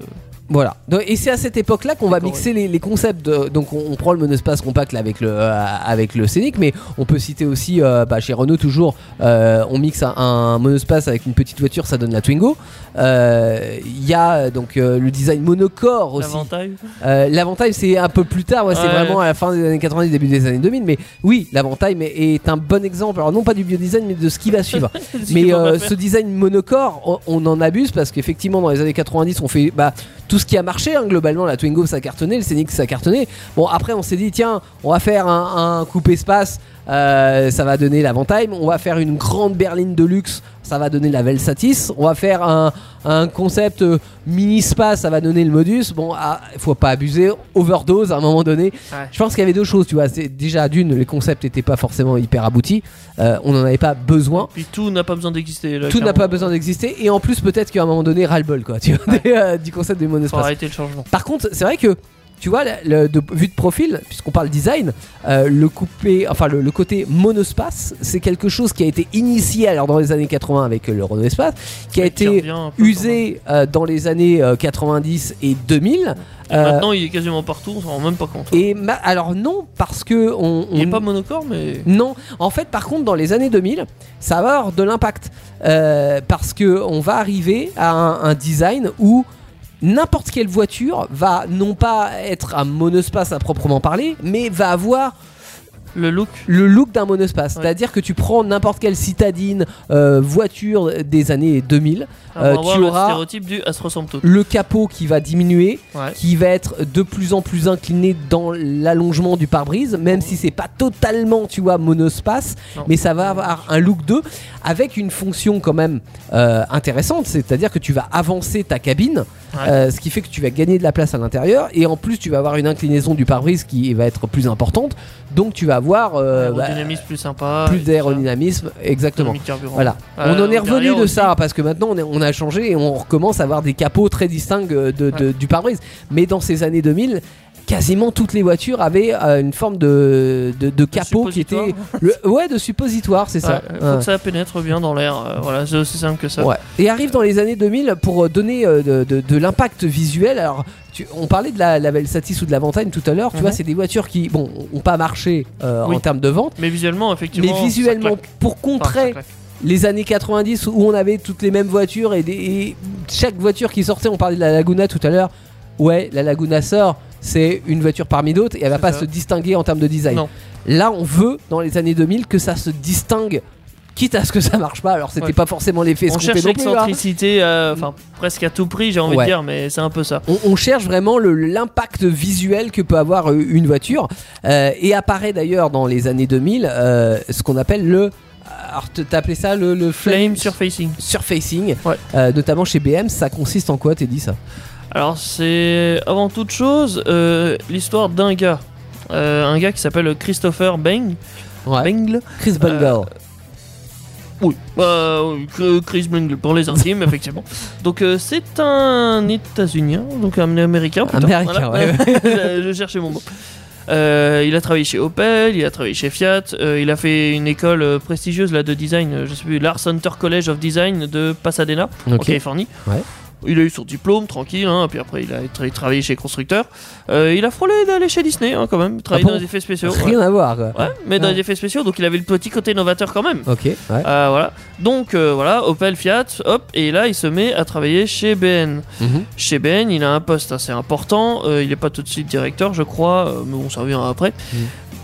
Voilà. Donc, et c'est à cette époque-là qu'on va mixer les, les concepts. de- donc on, on prend le monospace compact là, avec le euh, avec le Scénic, mais on peut citer aussi euh, bah, chez Renault toujours, euh, on mixe un, un monospace avec une petite voiture, ça donne la Twingo. Euh, Il y a donc euh, le design monocore aussi. L'avantage. Euh, L'avantage c'est un peu plus tard, ouais, c'est Ouais. vraiment à la fin des années 90, début des années 2000, mais oui, l'avantage est un bon exemple. Alors non pas du biodesign, mais de ce qui va suivre. Mais euh, ce design monocore, on, on en abuse parce qu'effectivement dans les années 90, on fait bah, tout ce qui a marché. hein, globalement, la Twingo ça a cartonné, le Scénic ça a cartonné. Bon après on s'est dit tiens, on va faire un, un coupe espace, euh, ça va donner l'avantage. On va faire une grande berline de luxe, ça va donner la Velsatis. On va faire un, un concept euh, mini spa, ça va donner le Modus. Bon, ah, faut pas abuser, overdose à un moment donné. Ouais. Je pense qu'il y avait deux choses, tu vois. C'est déjà d'une, les concepts n'étaient pas forcément hyper aboutis. Euh, on n'en avait pas besoin. Puis tout n'a pas besoin d'exister. Tout n'a pas besoin d'exister et en plus peut-être qu'à un moment donné ras-le-bol quoi tu vois, des, du concept du Faut monospace. arrêter le changement. Par contre c'est vrai que tu vois le, de vue de profil puisqu'on parle design euh, le coupé enfin le, le côté monospace c'est quelque chose qui a été initié alors dans les années 80 avec euh, le Renault Espace qui a été usé euh, dans les années euh, 90 et 2000 quand même. euh, Maintenant, il est quasiment partout, on s'en rend même pas compte. et ma- alors non parce que on, Il est on- pas monocore, mais. non, en fait, par contre, dans les années 2000, ça va avoir de l'impact parce que on va arriver à un, un design où n'importe quelle voiture va non pas être un monospace à proprement parler, mais va avoir Le look. le look d'un monospace. Ouais. C'est-à-dire que tu prends n'importe quelle citadine euh, voiture des années 2000, On Euh, tu le auras- stéréotype du. Le capot qui va diminuer, Ouais. qui va être de plus en plus incliné dans l'allongement du pare-brise, même si c'est pas totalement, tu vois, monospace, Non. mais ça va avoir un look 2 avec une fonction quand même euh, intéressante, c'est-à-dire que tu vas avancer ta cabine. Euh, ce qui fait que tu vas gagner de la place à l'intérieur, et en plus tu vas avoir une inclinaison du pare-brise qui va être plus importante, donc tu vas avoir euh, bah, plus sympa. plus d'aérodynamisme, exactement. Voilà, Euh, on en est revenu de aussi. ça parce que maintenant on, est- on a changé et on recommence à avoir des capots très distincts euh, de, de- du pare-brise. Mais dans ces années 2000, quasiment toutes les voitures avaient euh, une forme de, de, de capot qui était. le- ouais, de suppositoire, c'est ça. Ouais, faut Ouais. que ça pénètre bien dans l'air. euh, voilà, c'est aussi simple que ça. Ouais. Et arrive dans les années 2000 pour euh, donner euh, de, de- de l'impact visuel. Alors, tu- on parlait de la, la Velsatis ou de la Ventane tout à l'heure. Tu Mhm. vois, c'est des voitures qui, bon, ont pas marché Oui. en termes de vente, Mais visuellement, effectivement. mais visuellement, pour contrer les années 90 où on avait toutes les mêmes voitures et, des- et chaque voiture qui sortait, on parlait de la Laguna tout à l'heure. Ouais, la Laguna sort, c'est une voiture parmi d'autres et elle va pas ça. se distinguer en termes de design. Non. Là, on veut dans les années 2000 que ça se distingue, quitte à ce que ça marche pas. Alors, c'était Ouais. pas forcément l'effet On cherche hein. l'excentricité, euh, enfin presque à tout prix, j'ai envie Ouais. de dire, mais c'est un peu ça. On, on cherche vraiment l'impact visuel que peut avoir euh, une voiture. Euh, et apparaît d'ailleurs dans les années 2000 euh, ce qu'on appelle le. Alors, t'as appelé ça le, le Flame surfacing. surfacing, Ouais. Notamment chez BM. Ça consiste en quoi, t'es dit ça? Alors c'est avant toute chose euh, l'histoire d'un gars, Euh, un gars qui s'appelle Christopher Bang, Ouais. Bangle. Chris Bungle. Oui, bah, oui, Cr- Chris Bangle pour les intimes, effectivement. Donc euh, c'est un États-Unien, donc un Américain. plutôt. Américain, ouais, je, je cherchais mon mot. Euh, il a travaillé chez Opel, il a travaillé chez Fiat, euh, il a fait une école euh, prestigieuse là de design, euh, je sais plus, l'Art Center College of Design de Pasadena, en. Californie. Ouais. Il a eu son diplôme tranquille, hein, puis après il a tra- travaillé chez constructeur. Euh, il a frôlé d'aller chez Disney hein, quand même, travaillé Ah bon dans les effets spéciaux. Rien à voir. quoi. Ouais. Ouais, mais dans les effets spéciaux, donc il avait le petit côté novateur quand même. Ok. Ouais. Euh, voilà. Donc euh, voilà, Opel, Fiat, hop, et là il se met à travailler chez BN. Mhm. Chez BN, il a un poste assez important. euh, il n'est pas tout de suite directeur, je crois, mais bon, ça reviendra après. Mhm.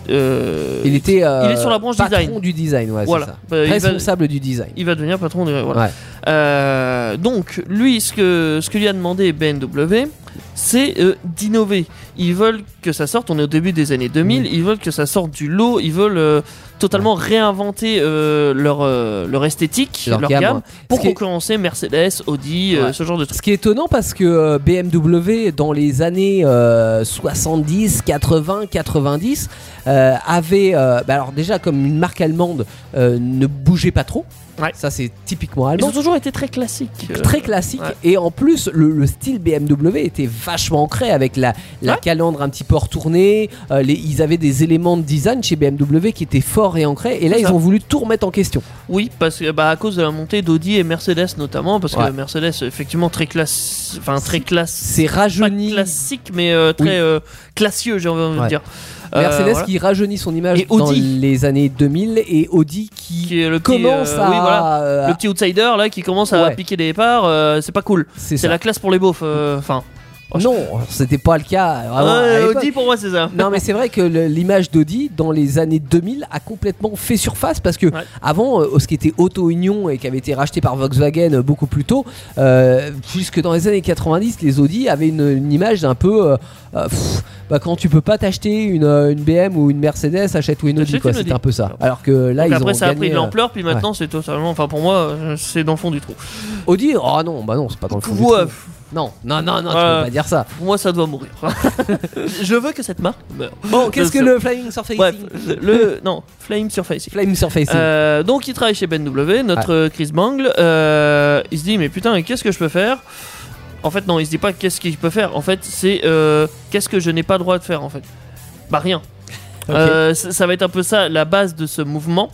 Euh, Il était. euh, il est sur la branche patron design. du design. Ouais, Voilà. ça. Bah, va, Responsable du design. il va devenir patron de. Voilà. Ouais. Euh, donc, lui, ce que, ce que lui a demandé BMW, c'est euh, d'innover. Ils veulent que ça sorte, on est au début des années 2000, Mm. ils veulent que ça sorte du lot, ils veulent totalement réinventer euh, leur, euh, leur esthétique, Leur leur, gamme, gamme, ouais. pour Ce qui est- concurrencer Mercedes, Audi, euh, Ouais. ce genre de trucs. Ce qui est étonnant parce que BMW dans les années euh, 70, 80, 90 euh, avait bah alors déjà comme une marque allemande ne bougeait pas trop. Ouais. Ça c'est typiquement Ils allemand. ont toujours été très classiques. euh, Très classique ouais. et en plus le, le style BMW était vachement ancré avec la, la Ouais. calandre un petit peu retournée euh, les, ils avaient des éléments de design chez BMW qui étaient forts et ancrés et là ils ça. ont voulu tout remettre en question Oui, parce que bah, à cause de la montée d'Audi et Mercedes notamment, parce Ouais. que Mercedes effectivement très classe, enfin très classe, c'est pas rajeuni classique mais euh, très Oui. euh, classieux j'ai envie de Ouais. dire. Euh, Mercedes voilà. qui rajeunit son image Et dans Audi. les années 2000 et Audi qui, qui est le petit, commence euh, à oui, voilà, euh, le petit outsider là qui commence à Ouais. piquer des départs, euh, c'est pas cool. c'est la classe pour les beaufs. Enfin, Non, c'était pas le cas. Vraiment, à Ouais, l'époque. Audi pour moi c'est ça. Non mais c'est vrai que le- l'image d'Audi dans les années 2000 a complètement fait surface parce que Ouais. avant euh, ce qui était Auto Union et qui avait été racheté par Volkswagen euh, beaucoup plus tôt euh, puisque dans les années 90 les Audi avaient une, une image d'un peu euh, euh, pff, bah, quand tu peux pas t'acheter une, euh, une BM ou une Mercedes achète ou une Audi Achète quoi une c'était Audi. un peu ça alors que là Donc ils après ont ça a gagné, pris de euh, l'ampleur, puis maintenant c'est totalement, enfin pour moi euh, c'est dans le fond du trou. Audi oh non bah non c'est pas dans le fond du trou. Non non non non tu peux pas dire ça pour moi ça doit mourir. Je veux que cette marque meure. bon qu'est-ce que le Flying Surface Bref, le non Flame Surface. Flame Surface Euh, donc il travaille chez BMW, notre euh, Chris Bangle. euh, il se dit mais putain qu'est-ce que je peux faire? En fait non, il se dit pas qu'est-ce qu'il peut faire? En fait c'est euh, qu'est-ce que je n'ai pas le droit de faire en fait? Bah rien. Euh, ça, ça va être un peu ça la base de ce mouvement.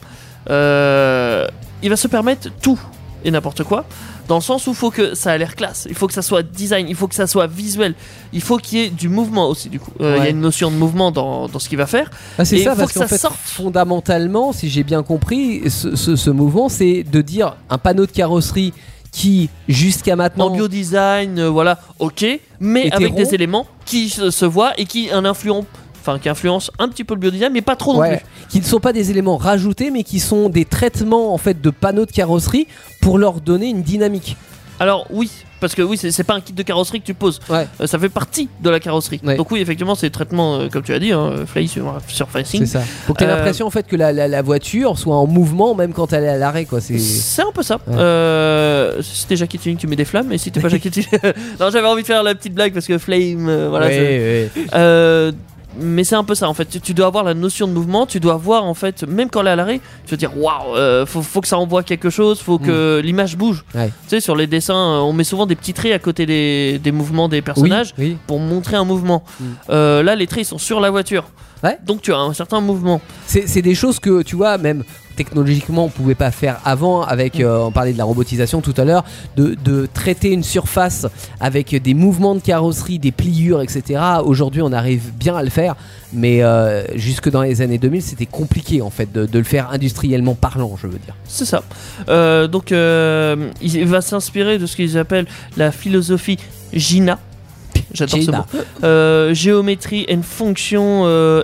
Euh, il va se permettre tout et n'importe quoi. Dans le sens où il faut que ça a l'air classe, il faut que ça soit design, il faut que ça soit visuel, il faut qu'il y ait du mouvement aussi du coup. Euh, Il y a une notion de mouvement dans, dans ce qu'il va faire. Ah, c'est ça, faut parce que ça fait, sorte. fondamentalement, si j'ai bien compris, ce, ce- ce mouvement, c'est de dire un panneau de carrosserie qui jusqu'à maintenant En biodesign, euh, voilà, ok, mais avec des éléments qui se, se voient et qui un influent, enfin qui influencent un petit peu le biodesign, mais pas trop non Ouais, plus. qui ne sont pas des éléments rajoutés mais qui sont des traitements en fait de panneaux de carrosserie pour leur donner une dynamique. Alors oui, parce que oui, c'est pas un kit de carrosserie que tu poses, Ouais. Euh, ça fait partie de la carrosserie. Ouais. Donc oui, effectivement, c'est traitement, euh, comme tu as dit, hein, fly sur, surfacing. C'est ça. Donc t'as Euh, l'impression en fait que la, la- la voiture soit en mouvement même quand elle est à l'arrêt quoi. C'est C'est un peu ça. Ouais. Euh, si t'es Jackie Tuning, tu mets des flammes, et si t'es pas Jackie Tuning. non, j'avais envie de faire la petite blague parce que Flame, voilà. Mais c'est un peu ça en fait. Tu, tu dois avoir la notion de mouvement, tu dois avoir en fait, même quand elle est à l'arrêt, tu vas dire waouh, euh, faut, faut que ça envoie quelque chose, faut que l'image bouge. Mm. Ouais. Tu sais, sur les dessins, euh, on met souvent des petits traits à côté des, des mouvements des personnages Oui, oui. pour montrer un mouvement. Mm. Euh, là, les traits ils sont sur la voiture. Ouais. Donc tu as un certain mouvement. C'est c'est des choses que tu vois même technologiquement on pouvait pas faire avant avec euh, on parlait de la robotisation tout à l'heure de, de traiter une surface avec des mouvements de carrosserie des pliures etc aujourd'hui on arrive bien à le faire mais euh, jusque dans les années 2000 c'était compliqué en fait de, de le faire industriellement parlant je veux dire C'est ça. Euh, donc, il va s'inspirer de ce qu'ils appellent la philosophie GINA. J'adore ce mot. Euh, géométrie and fonction euh,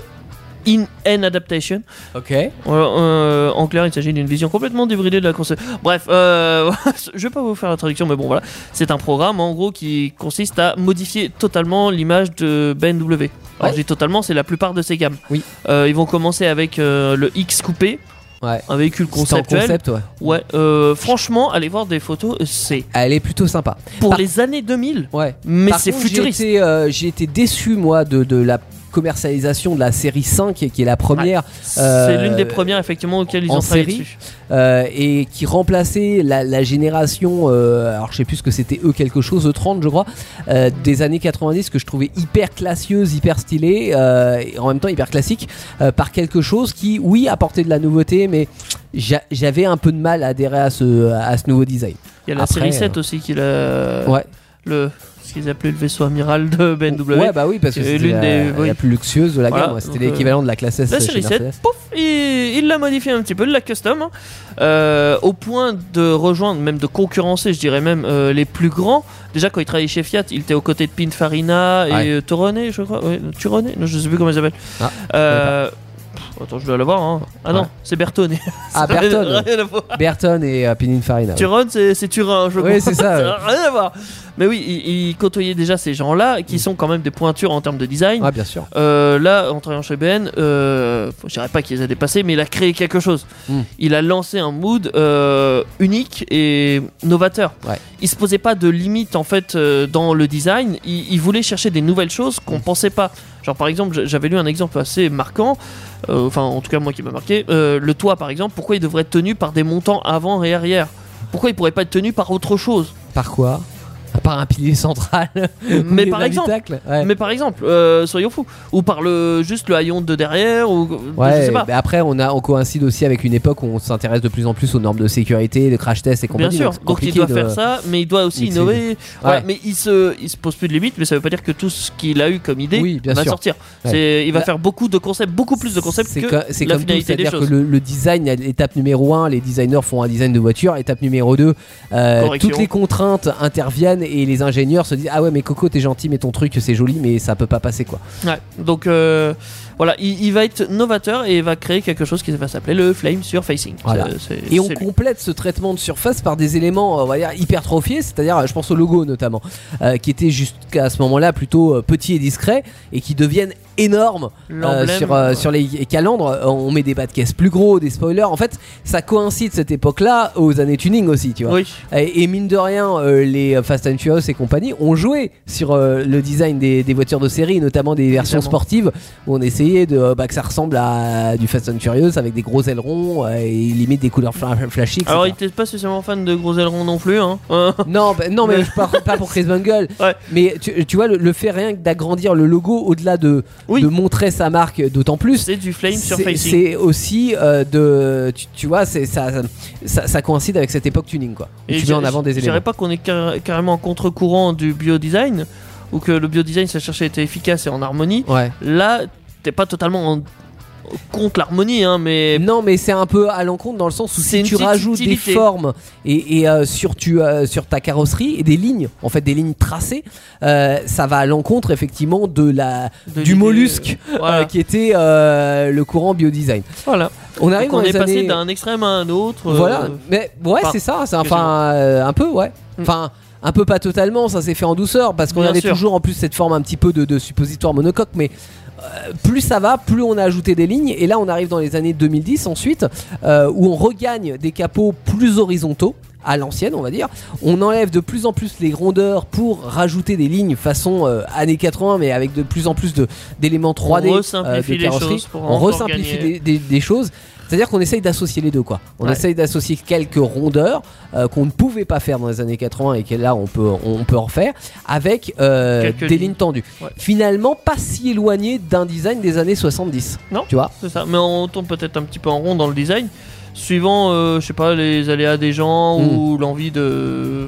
in and adaptation. ok Voilà, euh, en clair, il s'agit d'une vision complètement débridée de la concept. Bref, euh, je vais pas vous faire la traduction, mais bon, voilà. C'est un programme en gros qui consiste à modifier totalement l'image de BMW. Alors, Ouais. je dis totalement, c'est la plupart de ces gammes. Oui. Euh, ils vont commencer avec euh, le X coupé, ouais un véhicule conceptuel. concept ouais Ouais, euh, franchement, allez voir des photos, c'est elle est plutôt sympa pour Par- les années 2000, ouais mais c'est contre, j'ai futuriste. été, euh, J'ai été déçu moi de, de la commercialisation de la série 5 qui est la première C'est euh, l'une des premières effectivement auxquelles ils en ont série. dessus. euh, et qui remplaçait la, la génération, euh, alors je sais plus ce que c'était eux quelque chose, E30 je crois, euh, des années 90 que je trouvais hyper classieuse, hyper stylée euh, et en même temps hyper classique euh, par quelque chose qui, oui, apportait de la nouveauté, mais j'a- j'avais un peu de mal à adhérer à ce, à ce nouveau design. Il y a la Après, série 7 euh, aussi qui l'a. Ouais. Le, ce qu'ils appelaient le vaisseau amiral de BMW. Ouais, bah oui, parce que C'est c'était l'une la, des- oui. la plus luxueuse de la Voilà, gamme. C'était euh, l'équivalent de la classe S. La série 7, Mercedes. pouf, il l'a modifié un petit peu, il l'a custom, hein. Euh, au point de rejoindre, même de concurrencer, je dirais même, euh, les plus grands. Déjà, quand il travaillait chez Fiat, il était aux côtés de Pininfarina et Ouais. Torone, je crois. Ouais, Turone Non, je sais plus comment il s'appelle. Ah, Attends, je dois l'avoir. Hein. Ah non, c'est Bertone. Ah, Bertone. rien à voir. Berton et euh, Pininfarina. Turon, c'est c'est Turin, je Oui, crois. c'est ça, rien à voir. Mais oui, il, il côtoyait déjà ces gens-là qui sont quand même des pointures en termes de design. Ouais, bien sûr. Euh, là, en travaillant chez BN, euh, je dirais pas qu'il les a dépassés, mais il a créé quelque chose. Mm. Il a lancé un mood euh, unique et novateur. Ouais. Il se posait pas de limites en fait dans le design. Il, il voulait chercher des nouvelles choses qu'on Mm. pensait pas. Genre par exemple, j'avais lu un exemple assez marquant. euh, Enfin, en tout cas moi qui m'a marqué. Euh, le toit par exemple, pourquoi il devrait être tenu par des montants avant et arrière? Pourquoi il pourrait pas être tenu par autre chose? Par quoi? Par un pilier central. Mais par exemple. Ouais. mais par exemple, euh, soyons fous. Ou par le juste le haillon de derrière, ou je sais pas. mais après on a on coïncide aussi avec une époque où on s'intéresse de plus en plus aux normes de sécurité, de crash tests et Bien compagnie. sûr, c'est donc il doit de- faire ça, mais il doit aussi innover. Ouais. mais il se, il se pose plus de limites, mais ça veut pas dire que tout ce qu'il a eu comme idée Oui, bien va sûr. sortir. C'est, il va Là- faire beaucoup de concepts, beaucoup plus de concepts que co- la comme tout, finalité des c'est-à-dire que choses. le, le design, étape numéro 1, les designers font un design de voiture, étape numéro 2, Correction. toutes les contraintes interviennent et les ingénieurs se disent ah ouais mais Coco t'es gentil mais ton truc c'est joli mais ça peut pas passer quoi. Donc euh, voilà, il, il va être novateur et il va créer quelque chose qui va s'appeler le Flame Surfacing. Voilà. Et on complète ce traitement de surface par des éléments, on va dire, hypertrophiés, c'est-à-dire, je pense au logo notamment, euh, qui était jusqu'à ce moment-là plutôt euh, petit et discret, et qui deviennent énormes euh, sur, euh, ouais. sur les calandres. On met des bas de caisse plus gros, des spoilers. En fait, ça coïncide cette époque-là aux années tuning aussi, tu vois. Oui, Et, et mine de rien, les Fast and Furious et compagnie ont joué sur le design des, des voitures de série, notamment des versions sportives, où on de euh, bah, que ça ressemble à du Fast and Furious avec des gros ailerons euh, et limite des couleurs fla- flashy. etc. alors il était pas spécialement fan de gros ailerons non plus. Hein. Non, bah, non, mais Mais- je parle pas pour Chris Bungle. Ouais. Mais tu, tu vois, le, le fait rien que d'agrandir le logo au-delà de, Oui. de montrer sa marque, d'autant plus. c'est du Flame C'est Surfacing. c'est aussi euh, de. Tu, tu vois, c'est ça, ça, ça coïncide avec cette époque tuning, quoi. Et tu je- mets en avant des Je dirais éléments. pas qu'on est car- carrément en contre-courant du biodesign ou que le biodesign ça cherchait à être efficace et en harmonie. Ouais. Là, t'es pas totalement en contre l'harmonie, hein, mais Non, mais c'est un peu à l'encontre dans le sens où si tu rajoutes utilité. des formes et, et, euh, sur, tu, euh, sur ta carrosserie et des lignes, en fait des lignes tracées, euh, ça va à l'encontre effectivement de la de du mollusque voilà. qui était le courant biodesign. voilà. On arrive Donc on dans est passé années- d'un extrême à un autre. Voilà, mais ouais, c'est ça, c'est enfin un peu, ouais. Mm. Enfin, un peu pas totalement, ça s'est fait en douceur parce qu'on avait sûr. toujours en plus cette forme un petit peu de, de suppositoire monocoque, mais plus ça va, plus on a ajouté des lignes. Et là, on arrive dans les années 2010 ensuite, euh, où on regagne des capots plus horizontaux à l'ancienne, on va dire. On enlève de plus en plus les rondeurs pour rajouter des lignes façon euh, années 80, mais avec de plus en plus d'éléments 3D. On euh, resimplifie de les carrosserie. choses pour on resimplifie des- des choses. C'est-à-dire qu'on essaye d'associer les deux, quoi. On Ouais. essaye d'associer quelques rondeurs euh, qu'on ne pouvait pas faire dans les années 80 et que là on peut, on peut en faire avec euh, des lignes. lignes tendues. Ouais. Finalement, pas si éloigné d'un design des années 70. Non. Tu vois C'est ça, mais on tombe peut-être un petit peu en rond dans le design, suivant, euh, je sais pas, les aléas des gens Mm. ou l'envie de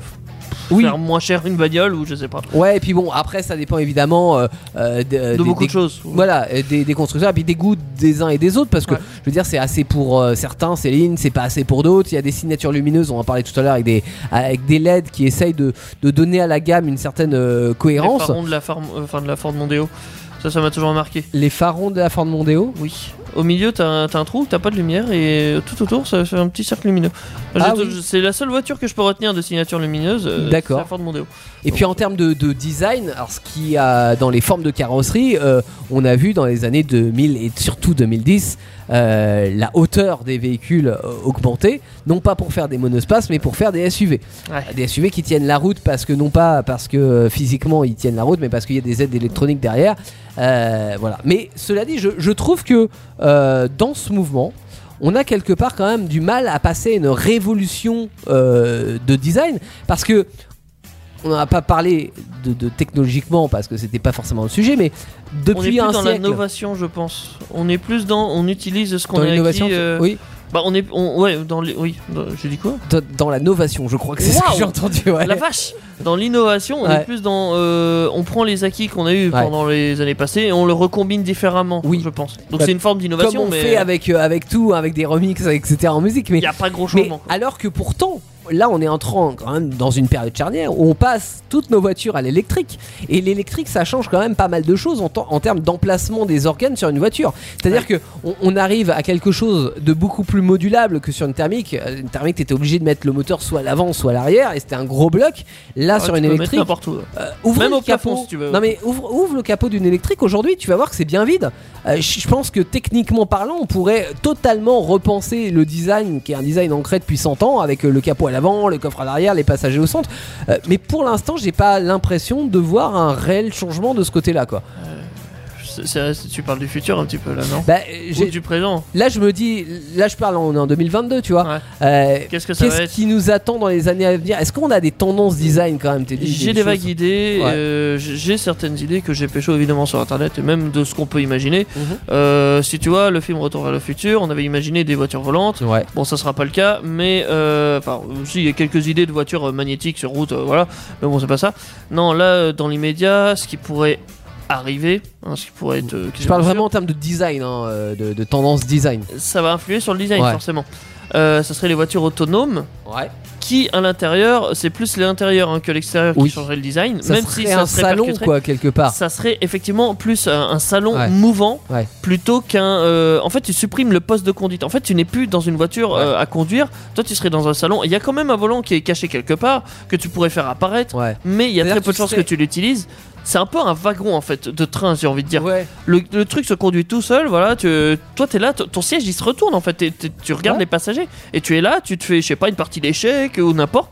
Oui. faire moins cher une bagnole ou je sais pas. Ouais, et puis bon, après ça dépend évidemment euh, euh, de, De des- beaucoup des- de choses. Voilà, des, des constructeurs et puis des goûts des uns et des autres parce que Ouais. je veux dire c'est assez pour euh, certains, c'est lignes, c'est pas assez pour d'autres. Il y a des signatures lumineuses, on en parlait tout à l'heure avec des avec des LED qui essayent de, de donner à la gamme une certaine euh, Les cohérence. farons de la, euh, enfin, de la Ford Mondeo, ça, ça m'a toujours marqué. Les farons de la Ford Mondeo? Oui. Au milieu, t'as un, t'as un trou, t'as pas de lumière et tout autour, ça fait un petit cercle lumineux. Ah oui. C'est la seule voiture que je peux retenir de signature lumineuse. euh, D'accord. c'est La Ford Mondeo. Et puis en termes de, de design, alors ce qui a dans les formes de carrosserie, euh, on a vu dans les années 2000 et surtout 2010 euh, la hauteur des véhicules euh, augmenter, non pas pour faire des monospaces, mais pour faire des SUV. Ouais. Des SUV qui tiennent la route parce que non pas parce que euh, physiquement ils tiennent la route, mais parce qu'il y a des aides électroniques derrière. Euh, voilà. Mais cela dit, je, je trouve que euh, dans ce mouvement, on a quelque part quand même du mal à passer une révolution euh, de design parce que on n'en a pas parlé de, de technologiquement parce que c'était pas forcément le sujet, mais on est depuis plus un dans siècle. l'innovation, je pense. On est plus dans, on utilise ce qu'on Dans a l'innovation, acquis. euh, oui, Bah on est, on- ouais, dans les, oui. dans- J'ai dit quoi? Dans, dans la novation, je crois que c'est ça que Waouh j'ai entendu. ouais. La vache Dans l'innovation, on Ouais. est plus dans, euh, on prend les acquis qu'on a eu Ouais. pendant les années passées et on le recombine différemment. Oui. je pense. Donc Bah, c'est une forme Comme d'innovation, on mais fait avec euh, avec tout, avec des remixes, etc. en musique, mais il n'y a pas gros Mais changement. quoi. alors que pourtant, là, on est entrant quand même dans une période charnière où on passe toutes nos voitures à l'électrique. Et l'électrique, ça change quand même pas mal de choses en, termes d'emplacement des organes sur une voiture. C'est-à-dire que on, on arrive à quelque chose de beaucoup plus modulable que sur une thermique. Euh, Une thermique, t'étais obligé de mettre le moteur soit à l'avant, soit à l'arrière, et c'était un gros bloc. Là, Ah, sur une électrique, où. euh, ouvre Même le au plafond, capot. si tu veux. Non mais ouvre, ouvre le capot d'une électrique aujourd'hui, tu vas voir que c'est bien vide. Euh, je pense que techniquement parlant, on pourrait totalement repenser le design, qui est un design ancré depuis 100 ans, avec le capot à l'avant, le coffre à l'arrière, les passagers au centre. Euh, mais pour l'instant, j'ai pas l'impression de voir un réel changement de ce côté-là, quoi. C'est- tu parles du futur un petit peu là, non Bah, Ou du présent. là, je me dis, là, je parle, on est en 2022, tu vois. Ouais. Euh, Qu'est-ce que ça va Qu'est-ce être qui nous attend dans les années à venir? Est-ce qu'on a des tendances design quand même t'es dit, J'ai des vagues idées, Ouais. euh, j'ai certaines idées que j'ai pécho évidemment sur internet et même de ce qu'on peut imaginer. Mhm. Euh, si tu vois, le film Retour vers le futur, on avait imaginé des voitures volantes. Ouais. Bon, ça sera pas le cas, mais enfin, aussi il y a quelques idées de voitures magnétiques sur route, voilà. Mais bon, c'est pas ça. Non, là, dans l'immédiat, ce qui pourrait arriver, hein, ce qui pourrait être. euh, Je parle vraiment en termes de design, hein, euh, de, de tendance design. Ça va influer sur le design, Ouais. forcément. Euh, ça serait les voitures autonomes Ouais. qui, à l'intérieur, c'est plus l'intérieur hein, que l'extérieur Oui. qui changerait le design, Ça même serait si ça un salon, quoi, quelque part. Ça serait effectivement plus un, un salon Ouais. mouvant Ouais. plutôt qu'un. euh, en fait, tu supprimes le poste de conduite. En fait, tu n'es plus dans une voiture euh, à conduire. Toi, tu serais dans un salon. Il y a quand même un volant qui est caché quelque part que tu pourrais faire apparaître, Ouais. mais il y a très peu de chances serais- que tu l'utilises. C'est un peu un wagon en fait de train, j'ai envie de dire. Ouais. Le, le truc se conduit tout seul, voilà. Tu, toi, t'es là, t- ton siège il se retourne en fait. T'es- tu regardes Ouais. les passagers et tu es là, tu te fais, je sais pas, une partie d'échecs ou n'importe.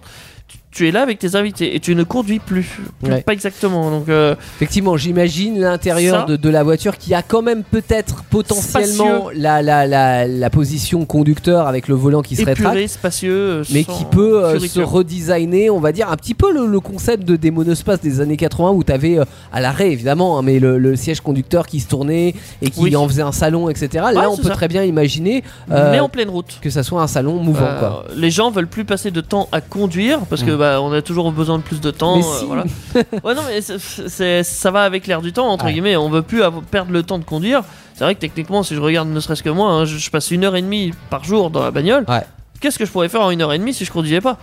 Tu, es là avec tes invités et tu ne conduis plus. Ouais. Pas exactement. Donc, euh, Effectivement, j'imagine l'intérieur de, de la voiture qui a quand même peut-être potentiellement la, la, la, la position conducteur avec le volant qui se rétracte. épuré, spacieux, euh, Mais qui peut euh, se redesigner, on va dire, un petit peu le, le concept de des monospaces des années 80 où tu avais à l'arrêt évidemment, hein, mais le, le siège conducteur qui se tournait et qui Oui. en faisait un salon, etc. Ouais, Là, on peut ça. très bien imaginer mais en pleine route. que ça soit un salon mouvant. Quoi. les gens veulent plus passer de temps à conduire parce que Mm. Bah, on a toujours besoin de plus de temps. Mais euh, si. voilà. Ouais, non, mais c'est- ça va avec l'air du temps, entre Ouais. guillemets. On veut plus perdre le temps de conduire. C'est vrai que techniquement, si je regarde ne serait-ce que moi, hein, je, je passe une heure et demie par jour dans la bagnole. Ouais. Qu'est-ce que je pourrais faire en une heure et demie si je conduisais pas?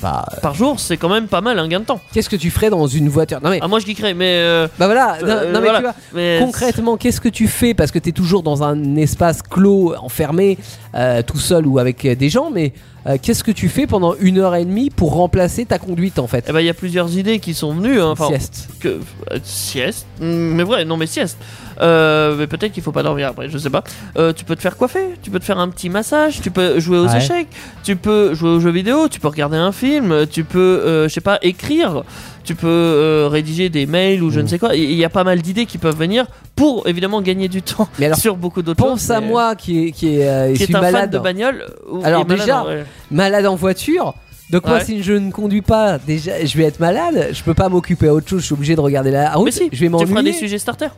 Bah, Par jour, c'est quand même pas mal un gain de temps. qu'est-ce que tu ferais dans une voiture? Non mais, Ah, moi je geekerais, mais. euh, bah voilà, non, euh, non, mais voilà. tu vois, mais concrètement, qu'est-ce que tu fais? Parce que tu es toujours dans un espace clos, enfermé, euh, tout seul ou avec euh, des gens, mais euh, qu'est-ce que tu fais pendant une heure et demie pour remplacer ta conduite en fait Eh ben, il y a plusieurs idées qui sont venues. hein. Sieste. que euh, sieste Mm, mais vrai non mais sieste Euh, mais peut-être qu'il faut pas dormir après je sais pas Euh, tu peux te faire coiffer tu peux te faire un petit massage tu peux jouer aux Ouais. échecs tu peux jouer aux jeux vidéo tu peux regarder un film tu peux euh, je sais pas écrire tu peux euh, rédiger des mails ou je Mm. ne sais quoi il y a pas mal d'idées qui peuvent venir pour évidemment gagner du temps Mais alors, sur beaucoup d'autres choses Pense à mais- moi qui est, qui est, qui est un malade, fan de bagnole Alors malade, déjà, ouais. malade en voiture. Donc moi Ouais. si je ne conduis pas, déjà je vais être malade, je peux pas m'occuper à autre chose, je suis obligé de regarder la route, mais si je vais tu feras des m'ennuyer. sujets starter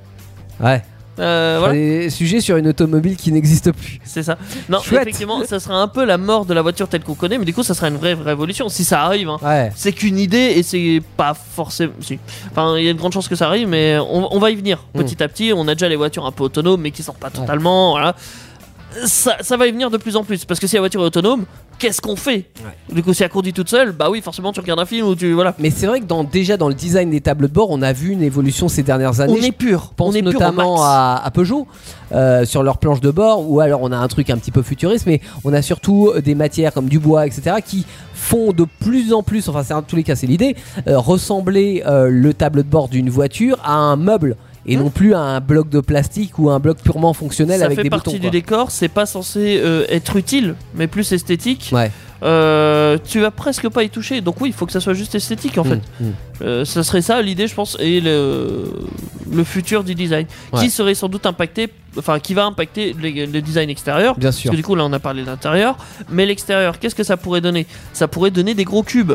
Ouais. Euh, voilà Des sujets sur une automobile qui n'existe plus. C'est ça. Non, Chouette. effectivement, ça sera un peu la mort de la voiture telle qu'on connaît, mais du coup, ça sera une vraie révolution. Si ça arrive, hein. Ouais. c'est qu'une idée et c'est pas forcément. Si. Enfin, il y a de grandes chances que ça arrive, mais on, on va y venir Mm. petit à petit. On a déjà les voitures un peu autonomes, mais qui sortent pas totalement. Voilà. Ça, ça va y venir de plus en plus parce que si la voiture est autonome, qu'est-ce qu'on fait Du coup, si elle conduit toute seule, bah oui, forcément, tu regardes un film ou tu. Voilà. Mais c'est vrai que dans, déjà dans le design des tableaux de bord, on a vu une évolution ces dernières années. On est pur. Je pense on est notamment à, à Peugeot euh, sur leur planche de bord, ou alors on a un truc un petit peu futuriste, mais on a surtout des matières comme du bois, etc., qui font de plus en plus, enfin c'est en tous les cas c'est l'idée, euh, ressembler euh, le tableau de bord d'une voiture à un meuble et non plus à un bloc de plastique ou un bloc purement fonctionnel Ça avec fait des partie boutons. du quoi. décor, c'est pas censé euh, être utile, mais plus esthétique. Ouais. Euh, tu vas presque pas y toucher, donc oui, il faut que ça soit juste esthétique en fait. Mm, mm. Euh, ça serait ça l'idée, je pense, et le, le futur du design, Ouais. qui serait sans doute impacté, enfin qui va impacter le, le design extérieur. Bien Parce sûr. que du coup là on a parlé de l'intérieur, mais l'extérieur, qu'est-ce que ça pourrait donner? Ça pourrait donner des gros cubes.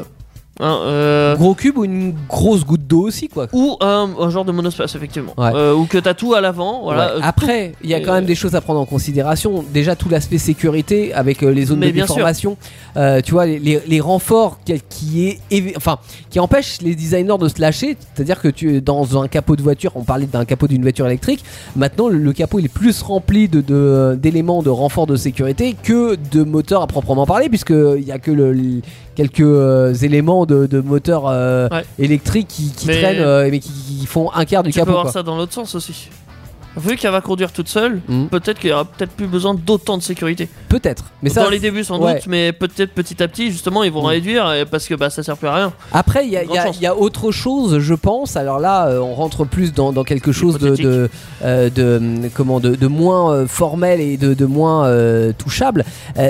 Hein, euh, Gros cube ou une grosse goutte d'eau aussi quoi. ou un, un genre de monospace effectivement. Ouais. Euh, ou que t'as tout à l'avant. Voilà, Ouais. Après, il y a quand même des choses à prendre en considération. Déjà, tout l'aspect sécurité avec euh, les zones Mais de déformation. Euh, tu vois, les, les- les renforts qui, qui est, enfin, qui empêchent les designers de se lâcher. C'est-à-dire que tu dans un capot de voiture, on parlait d'un capot d'une voiture électrique. Maintenant, le, le capot il est plus rempli de de- d'éléments de, renfort de sécurité que de moteurs à proprement parler, puisque il y a que le- quelques euh, éléments de, de moteurs euh, Ouais. électriques qui, qui Mais- traînent, euh, mais qui, qui font un quart du tu peux capot. voir quoi. ça dans l'autre sens aussi. Vu qu'elle va conduire toute seule, Mhm. peut-être qu'il y aura peut-être plus besoin d'autant de sécurité. Peut-être. Mais ça, dans les débuts sans ouais. doute, mais peut-être petit à petit, justement, ils vont Mm. réduire parce que bah ça sert plus à rien. Après, il y, a- y y autre chose, je pense. Alors là, euh, on rentre plus dans, dans quelque chose de, euh, de, hum, comment, de, de moins euh, formel et de, de moins touchable.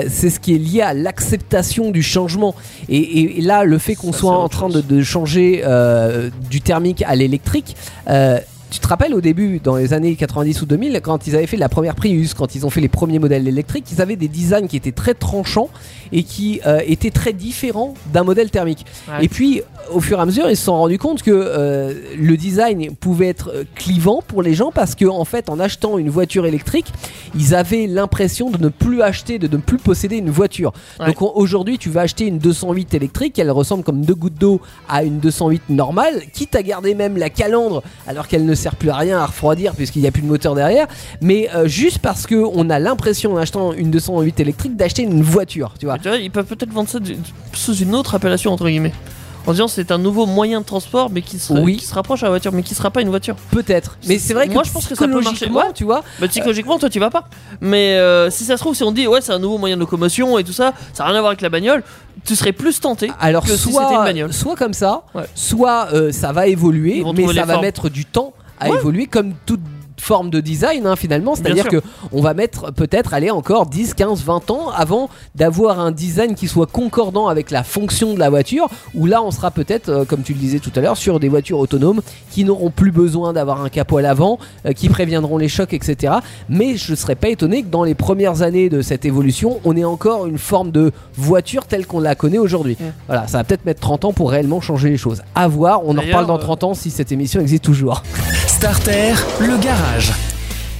C'est ce qui est lié à l'acceptation du changement. Et, et- et là, le fait qu'on soit en train de, changer du thermique à l'électrique. Tu te rappelles au début, dans les années 90 ou 2000, quand ils avaient fait la première Prius, quand ils ont fait les premiers modèles électriques, ils avaient des designs qui étaient très tranchants et qui euh, étaient très différents d'un modèle thermique. Ouais. Et puis, au fur et à mesure, ils se sont rendus compte que euh, le design pouvait être euh, clivant pour les gens parce que, en fait, en achetant une voiture électrique, ils avaient l'impression de ne plus acheter, de ne plus posséder une voiture. Ouais. Donc on- aujourd'hui, tu vas acheter une 208 électrique, elle ressemble comme deux gouttes d'eau à une 208 normale, quitte à garder même la calandre alors qu'elle ne sert plus à rien à refroidir puisqu'il n'y a plus de moteur derrière, mais euh, juste parce que on a l'impression en achetant une 208 électrique d'acheter une voiture, tu vois. Mais tu vois, ils peuvent peut-être vendre ça sous une autre appellation, entre guillemets. En disant c'est un nouveau moyen de transport, mais qui se, Oui. qui se rapproche à la voiture, mais qui sera pas une voiture. Peut-être. Mais c'est vrai que Moi, je pense que ça peut marcher. Ouais. tu vois, Bah, psychologiquement, toi, tu vas pas. Mais euh, si ça se trouve, si on dit ouais, c'est un nouveau moyen de locomotion et tout ça, ça n'a rien à voir avec la bagnole, tu serais plus tenté. Alors que si c'était une soit, bagnole. soit comme ça, Ouais. soit euh, ça va évoluer, mais ça va mettre du temps à Ouais. évoluer comme toute forme de design hein, finalement. C'est à dire sûr. que on va mettre peut-être aller encore 10 15 20 ans avant d'avoir un design qui soit concordant avec la fonction de la voiture où là on sera peut-être euh, comme tu le disais tout à l'heure sur des voitures autonomes qui n'auront plus besoin d'avoir un capot à l'avant euh, qui préviendront les chocs etc mais je ne serais pas étonné que dans les premières années de cette évolution on ait encore une forme de voiture telle qu'on la connaît aujourd'hui. Voilà ça va peut-être mettre 30 ans pour réellement changer les choses. À voir on en reparle dans euh, 30 ans si cette émission existe toujours. Starter, le garage.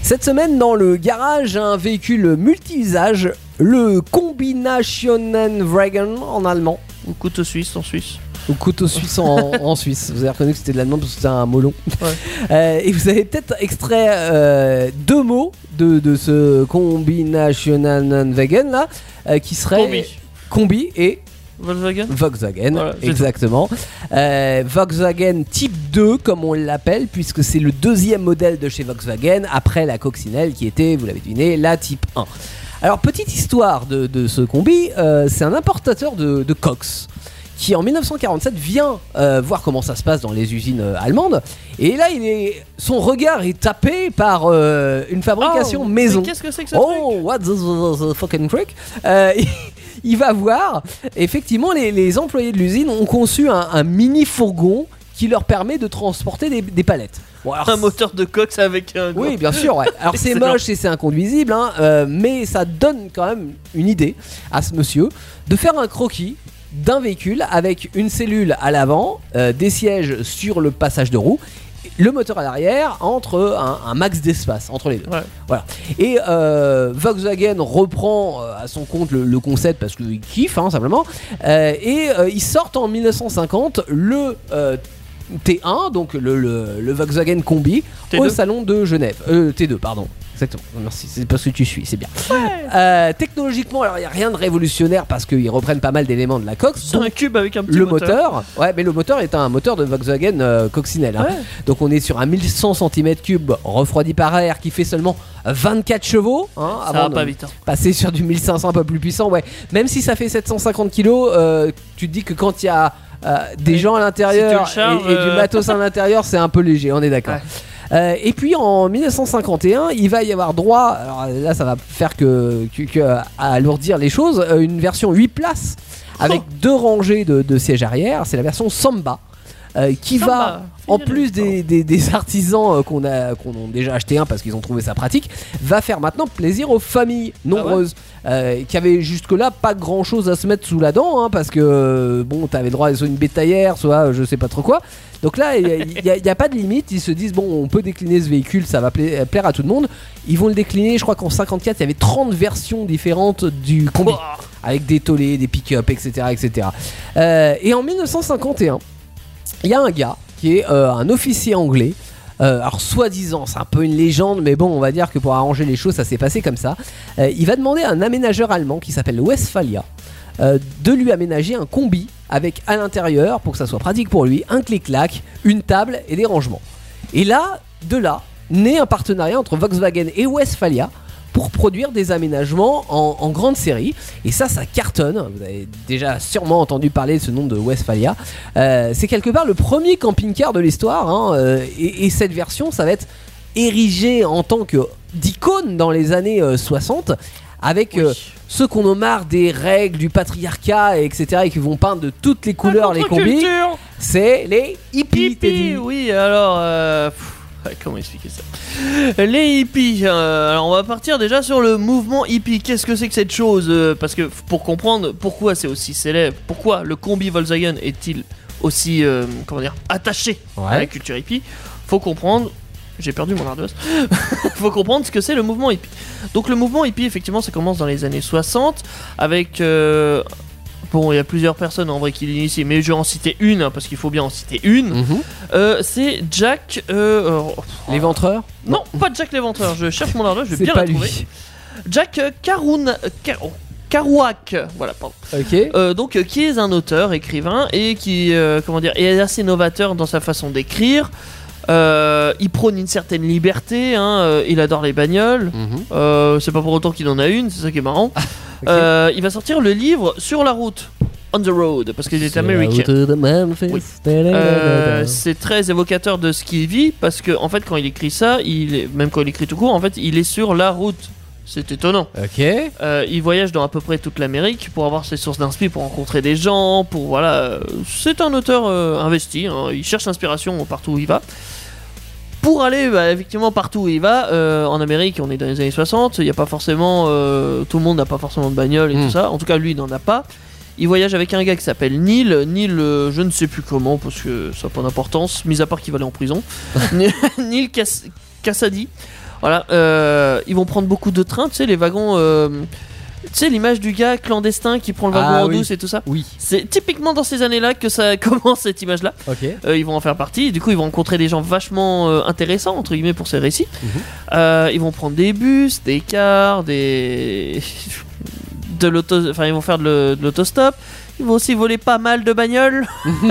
Cette semaine, dans le garage, un véhicule multi-usage, le Kombinationen Wagen en allemand. Ou couteau suisse en Suisse. Ou couteau suisse en, en Suisse. Vous avez reconnu que c'était de l'allemand parce que c'était un molon. Ouais. Euh, et vous avez peut-être extrait euh, deux mots de, de ce Combinationenwagen là, euh, qui serait Combi. combi et Volkswagen Volkswagen, Voilà, exactement. Euh, Volkswagen Type 2, comme on l'appelle, puisque c'est le deuxième modèle de chez Volkswagen, après la coccinelle qui était, vous l'avez deviné, la Type 1. Alors, petite histoire de, de ce combi, euh, c'est un importateur de, de Cox qui en 1947 vient euh, voir comment ça se passe dans les usines euh, allemandes. Et là il est son regard est tapé par euh, une fabrication Oh, maison. mais Qu'est-ce que c'est que ce Oh, truc what the, the- the fucking Euh, Il va voir, effectivement, les, les employés de l'usine ont conçu un, un mini fourgon qui leur permet de transporter des, des palettes. Bon, alors, Un moteur de cox avec un. oui, bien sûr. ouais. Alors c'est moche et c'est inconduisible, hein, euh, mais ça donne quand même une idée à ce monsieur de faire un croquis d'un véhicule avec une cellule à l'avant, euh, des sièges sur le passage de roue, le moteur à l'arrière, entre un, un max d'espace entre les deux. Ouais. Voilà. Et euh, Volkswagen reprend euh, à son compte le, le concept parce qu'il kiffe hein, simplement. Euh, et ils sortent en 1950 le T1, donc le, le- le Volkswagen Combi, T2. au salon de Genève. Euh, T2, pardon. Exactement. Merci, c'est parce que tu suis, c'est bien. Euh, technologiquement, alors il n'y a rien de révolutionnaire parce qu'ils reprennent pas mal d'éléments de la. C'est dont un cube avec un petit le moteur. ouais, mais le moteur est un moteur de Volkswagen euh, coccinelle. hein. Ouais. Donc on est sur un 1100 cm3 refroidi par air qui fait seulement 24 chevaux. hein, Ça avant va de pas vite. hein. passer sur du 1500 un peu plus puissant. Ouais, même si ça fait 750 kg, euh, tu te dis que quand il y a des Oui. gens à l'intérieur Si et, et du euh, matos à l'intérieur, c'est un peu léger. On est d'accord. Ouais. Euh, et puis en 1951, il va y avoir droit, alors là ça va faire que, que- que- à alourdir les choses, euh, une version 8 places avec Oh. deux rangées de, de sièges arrière. C'est la version Samba. euh, qui Samba. va, en plus des, des- des artisans euh, qu'on a, qu'on a déjà acheté un parce qu'ils ont trouvé ça pratique, va faire maintenant plaisir aux familles nombreuses euh, qui avaient jusque-là pas grand-chose à se mettre sous la dent hein, parce que euh, bon, t'avais le droit à soit une bétaillère, soit euh, je sais pas trop quoi. Donc là, il n'y a, il y a pas de limite. Ils se disent, bon, on peut décliner ce véhicule, ça va pla- plaire à tout le monde. Ils vont le décliner, je crois qu'en 54, il y avait 30 versions différentes du combi. Avec des tollés, des pick-up, etc. etc. Euh, et en 1951, il y a un gars qui est euh, un officier anglais. Euh, alors soi-disant, c'est un peu une légende, mais bon, on va dire que pour arranger les choses, ça s'est passé comme ça. Euh, il va demander à un aménageur allemand qui s'appelle Westphalia euh, de lui aménager un combi avec à l'intérieur, pour que ça soit pratique pour lui, un clic-clac, une table et des rangements. Et là, de là, naît un partenariat entre Volkswagen et Westphalia pour produire des aménagements en, en grande série. Et ça, ça cartonne. Vous avez déjà sûrement entendu parler de ce nom de Westphalia. Euh, c'est quelque part le premier camping-car de l'histoire. hein, euh, et, et cette version, ça va être érigée en tant que d'icône dans les années euh, 60 avec Oui. euh, ceux qu'on a marre des règles du patriarcat et etc et qui vont peindre de toutes les couleurs les combis c'est les hippies. Hippies, oui, alors. euh, pff, comment expliquer ça? Les hippies, euh, alors on va partir déjà sur le mouvement hippie. Qu'est-ce que c'est que cette chose? Euh, Parce que pour comprendre pourquoi c'est aussi célèbre, pourquoi le combi Volkswagen est-il aussi, euh, comment dire, attaché à la culture hippie, faut comprendre. J'ai perdu mon ardoise. faut comprendre ce que c'est le mouvement hippie. Donc le mouvement hippie, effectivement, ça commence dans les années 60 avec euh, Bon, il y a plusieurs personnes en vrai qui l'initient, mais je vais en citer une, hein, parce qu'il faut bien en citer une. Mhm. Euh, c'est Jack. Euh, euh, l'éventreur non, pas Jack l'éventreur. Je cherche mon ardoise, je vais bien pas la trouver. lui Jack Caroun. Car- oh, Kerouac, voilà, pardon. Euh, donc, euh, qui est un auteur, écrivain, et qui, euh, comment dire, est assez novateur dans sa façon d'écrire. Euh, il prône une certaine liberté, hein, euh, il adore les bagnoles. Mhm. Euh, c'est pas pour autant qu'il en a une, c'est ça qui est marrant. Il va sortir le livre Sur la route, On the Road, parce qu'il est américain. Oui. C'est très évocateur de ce qu'il vit parce que en fait quand il écrit ça, il est, même quand il écrit tout court, en fait il est sur la route. C'est étonnant. ok Euh, il voyage dans à peu près toute l'Amérique pour avoir ses sources d'inspi, pour rencontrer des gens, pour voilà. c'est un auteur euh, investi. hein, il cherche l'inspiration partout où il va. Pour aller bah, effectivement partout où il va, euh, en Amérique, on est dans les années 60, il n'y a pas forcément, euh, tout le monde n'a pas forcément de bagnole et Mm. tout ça. En tout cas, lui, il n'en a pas. Il voyage avec un gars qui s'appelle Neil. Neil, euh, je ne sais plus comment parce que ça n'a pas d'importance, mis à part qu'il va aller en prison. Neil Cass- Cassady. Voilà, ils vont prendre beaucoup de trains, tu sais, les wagons. Euh, sais, l'image du gars clandestin qui prend le wagon Ah en oui. douce et tout ça. Oui. C'est typiquement dans ces années-là que ça commence cette image-là. Ok. Euh, ils vont en faire partie. Du coup, ils vont rencontrer des gens vachement euh, intéressants entre guillemets pour ces récits. Mhm. Euh, ils vont prendre des bus, des cars, des de l'auto, enfin ils vont faire de l'autostop. Ils vont aussi voler pas mal de bagnoles.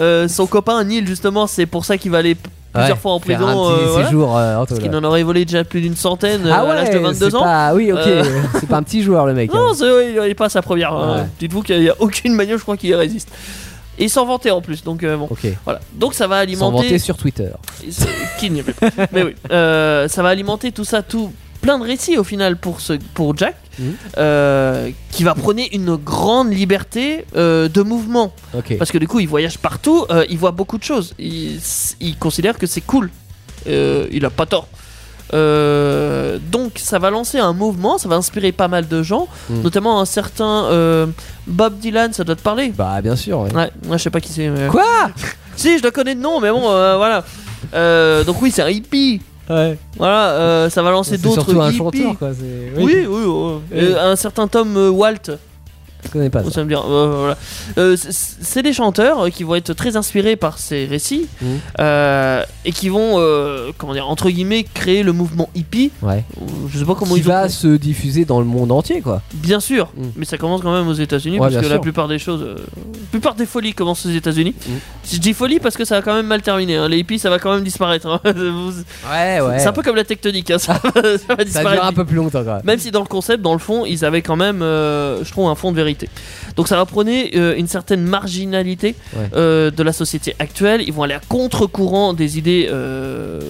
Euh, son copain Neil justement, c'est pour ça qu'il va aller plusieurs Ouais, fois en prison. Euh, voilà. séjour euh, Parce qu'il en aurait volé déjà plus d'une centaine euh, Ah à l'âge de ouais, 22 c'est ans. pas- Oui, ok. Euh. C'est pas un petit joueur le mec. Non, hein. il est pas sa première. hein. Ouais. Dites-vous qu'il n'y a aucune bagnole, je crois, qui y résiste. Et il s'en vantait en plus, donc euh, bon, voilà. Donc ça va S'en alimenter. vanter sur Twitter. Qui n'y. Mais oui, ça va alimenter tout ça, tout plein de récits au final pour ce pour Jack, Mhm. euh, qui va prôner une grande liberté euh, de mouvement, parce que du coup il voyage partout, euh, il voit beaucoup de choses, il, il considère que c'est cool, il a pas tort. Donc ça va lancer un mouvement, ça va inspirer pas mal de gens, Mhm. notamment un certain Bob Dylan, ça doit te parler? Bah, bien sûr. ouais. Ouais, moi je sais pas qui c'est. mais- Quoi? Si, je le connais de nom, mais bon, voilà. Donc oui, c'est un hippie. Ouais. Voilà, euh, ça va lancer C'est d'autres surtout un chanteur, quoi. c'est- Oui, oui, oui. Euh, un certain Tom euh, Walt, Je connais pas ça ça. me euh, voilà. Euh, c'est- des chanteurs euh, qui vont être très inspirés par ces récits euh, et qui vont, comment dire, entre guillemets, créer le mouvement hippie. Ouais. Je sais pas comment Qui ils ont. va se diffuser dans le monde entier, quoi. Bien sûr, Mhm. mais ça commence quand même aux États-Unis Ouais, parce que la plupart des choses, la plupart des folies commencent aux États-Unis. Mhm. Je dis folie parce que ça va quand même mal terminer. hein. Les hippies, ça va quand même disparaître. hein. Vous- Ouais, ouais. C'est un peu comme la tectonique, hein, ça, va- ça va Ça disparaître. dure un peu plus longtemps, quand même. Même si dans le concept, dans le fond, ils avaient quand même, je trouve, un fond de vérité. Donc ça va prôner euh, une certaine marginalité Ouais. euh, de la société actuelle. Ils vont aller à contre-courant des idées euh,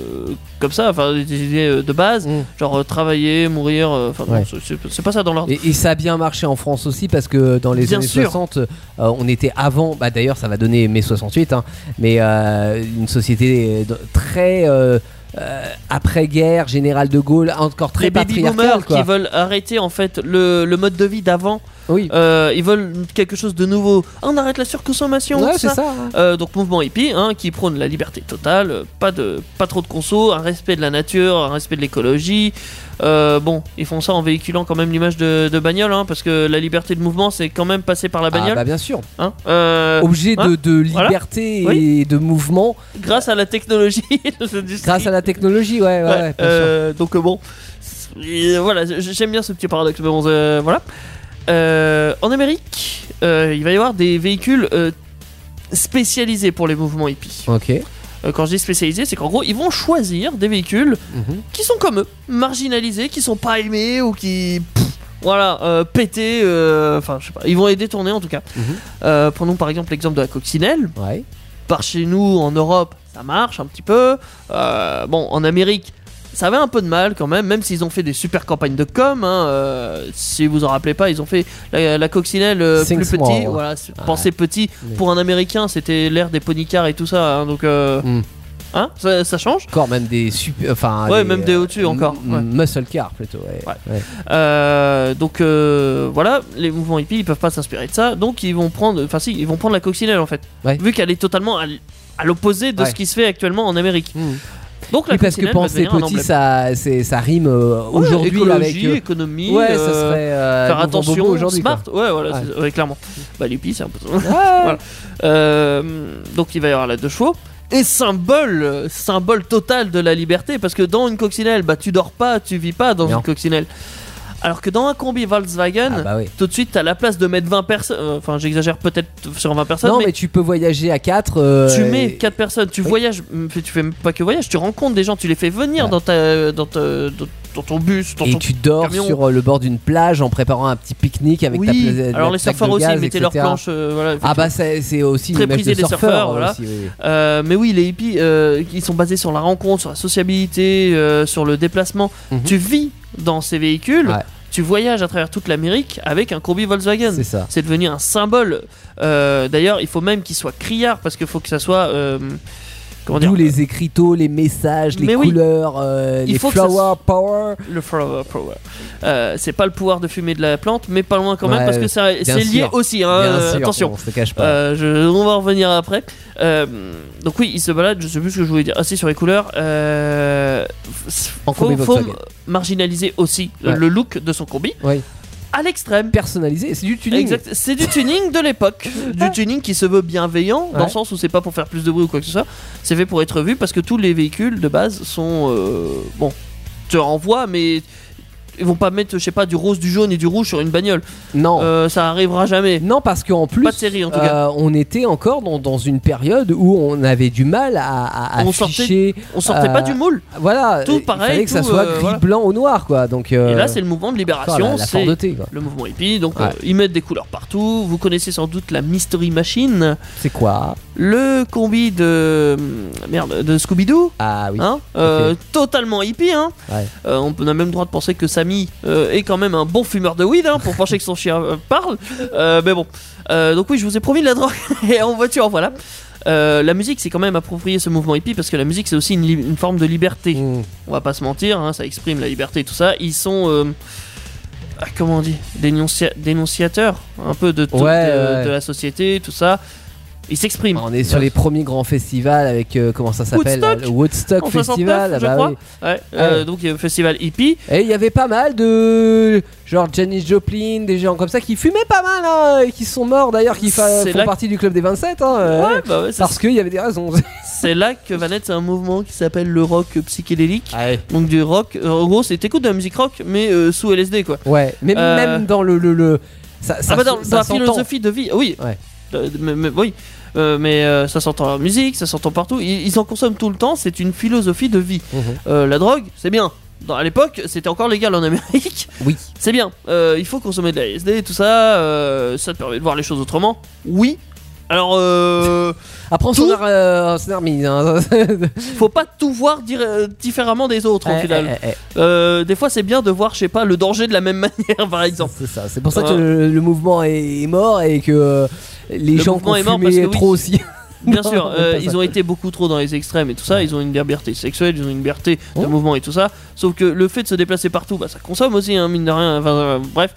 comme ça, enfin des idées de base, Mm. genre travailler, mourir. Enfin, Ouais. c'est- pas ça dans leur. Et, et ça a bien marché en France aussi parce que dans les Bien années sûr. 60, euh, on était avant, bah d'ailleurs ça va donner mai 68, hein, mais une société très euh, après-guerre, général de Gaulle, encore très les baby boomers qui veulent arrêter en fait le, le mode de vie d'avant, Oui, Euh, ils veulent quelque chose de nouveau. Ah, on arrête la surconsommation, ouais, ça. ça. Euh, donc mouvement hippie hein, qui prône la liberté totale, euh, pas de pas trop de conso, un respect de la nature, un respect de l'écologie. Euh, bon, ils font ça en véhiculant quand même l'image de, de bagnole, hein, parce que la liberté de mouvement c'est quand même passé par la Ah, bagnole. bah bien sûr. hein. Objet de, voilà. liberté Oui. et de mouvement grâce à la technologie, grâce à la technologie, ouais, ouais, Ouais, ouais, bien sûr. donc bon, Et, voilà, j'aime bien ce petit paradoxe, mais bon, euh, voilà. Euh, en Amérique, euh, il va y avoir des véhicules euh, spécialisés pour les mouvements hippies. Ok. Quand je dis spécialisés, c'est qu'en gros, ils vont choisir des véhicules Mhm. qui sont comme eux, marginalisés, qui sont pas aimés ou qui. pff, voilà, euh, pétés, euh, enfin, je sais pas, ils vont les détourner en tout cas. Mhm. Euh, prenons par exemple l'exemple de la coccinelle. Ouais. Par chez nous, en Europe, ça marche un petit peu. Bon, en Amérique, ça avait un peu de mal quand même, même s'ils ont fait des super campagnes de com. hein, euh, si vous en rappelez pas, ils ont fait la, la coccinelle euh, plus small. petit. Voilà, pensez petit. Mais- Pour un Américain, c'était l'ère des ponycars et tout ça. hein, donc, euh, Mm. hein, ça, ça change. Encore même des super. Enfin, Ouais, même des au-dessus encore, ouais. Muscle car plutôt, ouais. Ouais. Ouais. Euh, donc euh, voilà, les mouvements hippies ils peuvent pas s'inspirer de ça, donc ils vont prendre, enfin si, ils vont prendre la coccinelle en fait, vu qu'elle est totalement à, l'opposé de ce qui se fait actuellement en Amérique. Mhm. Donc la Oui, parce que penser petit, ça, ça rime euh, Ouais, aujourd'hui avec. euh, économie, ouais, ça euh, serait. euh, faire attention, aujourd'hui. quoi. smart, ouais voilà, Ouais. clairement. Bah l'hippie c'est un peu. Voilà. Donc il va y avoir la deux chevaux. Et symbole, symbole total de la liberté, parce que dans une coccinelle, bah tu dors pas, tu vis pas dans Non. une coccinelle. Alors que dans un combi Volkswagen, Ah bah oui. tout de suite t'as la place de mettre 20 personnes, euh, enfin j'exagère peut-être sur 20 personnes, Non, mais, mais tu peux voyager à 4. tu mets 4 personnes, tu oui. voyages, tu fais pas que voyage, tu rencontres des gens, tu les fais venir Ouais. dans, ta, dans, ta- dans- dans ton bus, dans Et ton tu dors camion. sur euh, le bord d'une plage en préparant un petit pique-nique avec ta oui, pla- alors la les surfeurs aussi, ils mettaient leurs planches, euh, voilà. Ah bah c'est aussi Très prisé de des surfeur surfeurs, voilà. aussi, oui. Euh, mais oui, les hippies, euh, ils sont basés sur la rencontre, sur la sociabilité, sur le déplacement. Mhm. Tu vis dans ces véhicules, Ouais. tu voyages à travers toute l'Amérique avec un combi Volkswagen. C'est ça. C'est devenu un symbole. Euh, D'ailleurs, il faut même qu'il soit criard parce qu'il faut que ça soit. euh, comment dire les écriteaux, les messages, les oui. couleurs, euh, les ça flower power. Le flower power. Euh, c'est pas le pouvoir de fumer de la plante, mais pas loin quand même Ouais, parce que c'est lié aussi. hein, euh, sûr, attention. on se le cache pas. Je, on va en revenir après. Euh, donc oui, il se balade, je sais plus ce que je voulais dire. Assez sur les couleurs. Euh, En faut, marginaliser aussi Ouais. le look de son combi. Oui. À l'extrême. personnalisé. C'est du tuning. Exact. C'est du tuning de l'époque. Du tuning qui se veut bienveillant, dans Ouais. le sens où c'est pas pour faire plus de bruit ou quoi que ce soit. C'est fait pour être vu parce que tous les véhicules de base sont. euh, bon, tu en vois, mais. Ils vont pas mettre, je sais pas, du rose, du jaune et du rouge sur une bagnole. Non. Euh, ça arrivera jamais. Non, parce qu'en plus, Pas de série, en tout cas. euh, on était encore dans, dans une période où on avait du mal à, à On afficher. On sortait pas euh, du moule. Voilà, tout il pareil, fallait que ça soit gris, voilà. blanc ou noir, quoi. Donc, Et là, c'est le mouvement de libération. c'est le mouvement hippie. Donc, Ouais. ils mettent des couleurs partout. Vous connaissez sans doute la Mystery Machine, C'est quoi? Le combi de merde de Scooby-Doo. Ah oui. Hein totalement hippie. Hein Ouais. On a même le droit de penser que Euh, est quand même un bon fumeur de weed hein, pour penser que son chien euh, parle. Euh, mais bon. Donc oui, je vous ai promis de la drogue et en voiture, voilà. La musique, c'est quand même approprié ce mouvement hippie parce que la musique, c'est aussi une, forme de liberté. Mm. On va pas se mentir, hein, ça exprime la liberté et tout ça. Ils sont, ah, comment on dit, dénoncia- dénonciateurs un peu de, tout- Ouais, de, ouais. de la société, tout ça. Ils s'expriment. On est sur les premiers grands festivals avec euh, comment ça s'appelle Woodstock le Woodstock En Festival. 69, je bah crois. oui. Ouais, euh, Ouais. donc il y a le festival hippie. Et il y avait pas mal de genre Janis Joplin, des gens comme ça qui fumaient pas mal hein, et qui sont morts d'ailleurs, qui fa- font partie du club des 27. Hein, euh, Ouais, bah Parce qu'il y avait des raisons. c'est là que va naître un mouvement qui s'appelle le rock psychédélique. ouais. Donc du rock, en gros c'est t'écoutes de la musique rock mais euh, sous LSD quoi. Ouais, mais même dans le. le, le- ça, ça ah bah dans, se- dans la ça philosophie de vie, oui. Mais- oui. Euh, mais euh, ça s'entend en musique, ça s'entend partout. Ils, ils en consomment tout le temps. C'est une philosophie de vie. Mhm. Euh, la drogue, c'est bien. Dans, à l'époque, c'était encore légal en Amérique. Oui. C'est bien. Il faut consommer de la LSD, tout ça. ça te permet de voir les choses autrement. Oui. Alors, euh, Après, on Tout- s'en hein. faut pas tout voir dire- euh, différemment des autres au Eh, final. eh, eh, Euh, des fois, c'est bien de voir, je sais pas, le danger de la même manière, par eh. exemple. C'est ça. C'est pour ça que le, le mouvement est, est mort et que les Le gens qui ont est mort fumé parce que oui. trop aussi. Bien Non, sûr, euh, ils ont été beaucoup trop dans les extrêmes et tout ça. Ils ont une liberté sexuelle, ils ont une liberté de Oh. mouvement et tout ça. Sauf que le fait de se déplacer partout, bah, ça consomme aussi, hein, mine de rien. Enfin, euh, bref,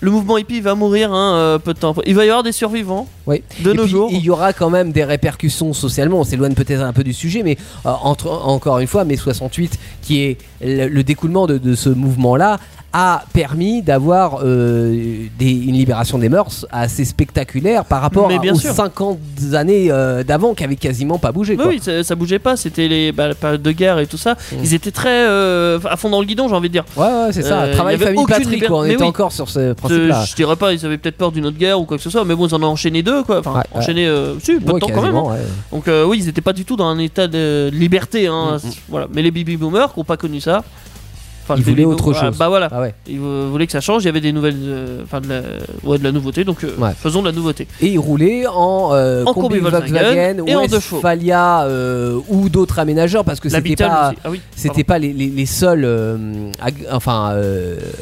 le mouvement hippie va mourir hein, euh, peu de temps. Il va y avoir des survivants Oui. de Et nos puis, jours. Il y aura quand même des répercussions socialement. On s'éloigne peut-être un peu du sujet, mais euh, entre, encore une fois, mai 68, qui est le, le découlement de, de ce mouvement-là, a permis d'avoir euh, une libération des mœurs assez spectaculaire par rapport bien aux sûr. 50 années euh, d'avant qui avaient quasiment pas bougé. Oui, quoi. oui, ça, ça bougeait pas. C'était les bah, la période de guerre et tout ça. Mm. Ils étaient très euh, à fond dans le guidon, j'ai envie de dire. Ouais, ouais, c'est ça. Travail famille patrie, quoi. On Mais était oui. encore sur ce principe-là. je dirais pas, ils avaient peut-être peur d'une autre guerre ou quoi que ce soit, mais bon, ils en ont enchaîné deux, quoi. Enfin, Ouais, enchaîné, si, peu de Ouais, temps quand même. hein. Donc oui, ils étaient pas du tout dans un état de liberté. Hein, Mm, mm. Voilà. Mais les baby boomers qui n'ont pas connu ça. Enfin, Ils voulaient autre ah, chose. Bah voilà. Ah ouais. Ils voulaient que ça change. Il y avait des nouvelles, euh, enfin de la, ouais, de la nouveauté. Donc euh, Ouais. faisons de la nouveauté. Et il roulait en, euh, En combi combi Volkswagen et en deux chevaux. Ou d'autres aménageurs parce que c'était pas. Ah oui. c'était pas les, les- les seuls enfin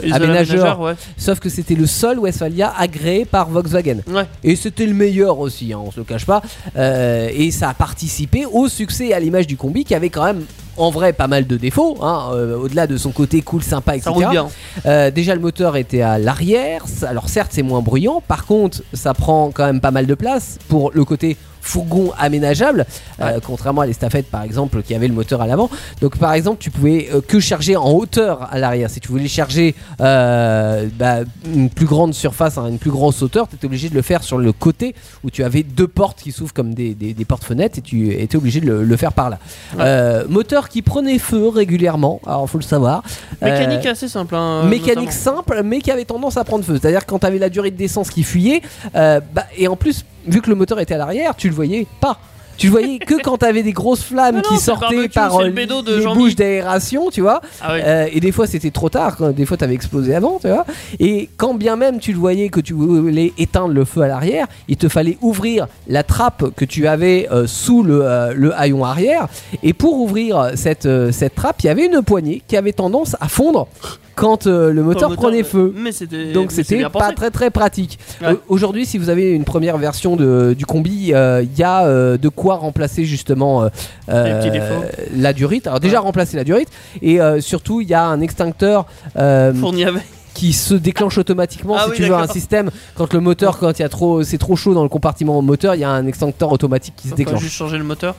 Les aménageurs, sauf que c'était le seul Westphalia agréé par Volkswagen Ouais. et c'était le meilleur aussi hein, on se le cache pas et ça a participé au succès à l'image du combi qui avait quand même en vrai pas mal de défauts hein, euh, au-delà de son côté cool sympa Ça etc bien. euh, déjà le moteur était à l'arrière, alors certes c'est moins bruyant, par contre ça prend quand même pas mal de place pour le côté fourgon aménageable, euh, contrairement à l'estafette par exemple qui avait le moteur à l'avant. Donc par exemple tu pouvais euh, que charger en hauteur à l'arrière. Si tu voulais charger euh, bah, une plus grande surface, hein, une plus grosse hauteur, tu étais obligé de le faire sur le côté où tu avais deux portes qui s'ouvrent comme des, des- des portes-fenêtres et tu étais obligé de le, le faire par là. Ouais. Moteur qui prenait feu régulièrement, alors faut le savoir. Mécanique assez simple. hein, mécanique notamment. simple mais qui avait tendance à prendre feu c'est à dire quand tu avais la durée d'essence qui fuyait bah, et en plus vu que le moteur était à l'arrière tu le voyais pas. Tu le voyais que quand tu avais des grosses flammes non, qui sortaient barbecue, par euh, le de les bouches d'aération tu vois. Ah oui. Euh, et des fois c'était trop tard des fois t'avais explosé avant tu vois. Et quand bien même tu le voyais que tu voulais éteindre le feu à l'arrière il te fallait ouvrir la trappe que tu avais euh, sous le, euh, le haillon arrière. Et pour ouvrir cette, cette trappe il y avait une poignée qui avait tendance à fondre quand euh, le moteur prenait feu Mais donc c'était pas très très pratique. Ouais. Euh, Aujourd'hui, si vous avez une première version de, du combi, euh, il y a euh, de quoi remplacer justement euh, euh, la durite. Alors déjà Ouais. remplacer la durite et euh, surtout il y a un extincteur euh, Fourni avec. qui se déclenche automatiquement Ah si oui, tu veux un système quand le moteur quand il y a trop c'est trop chaud dans le compartiment moteur il y a un extincteur automatique qui se Faut déclenche juste changer le moteur.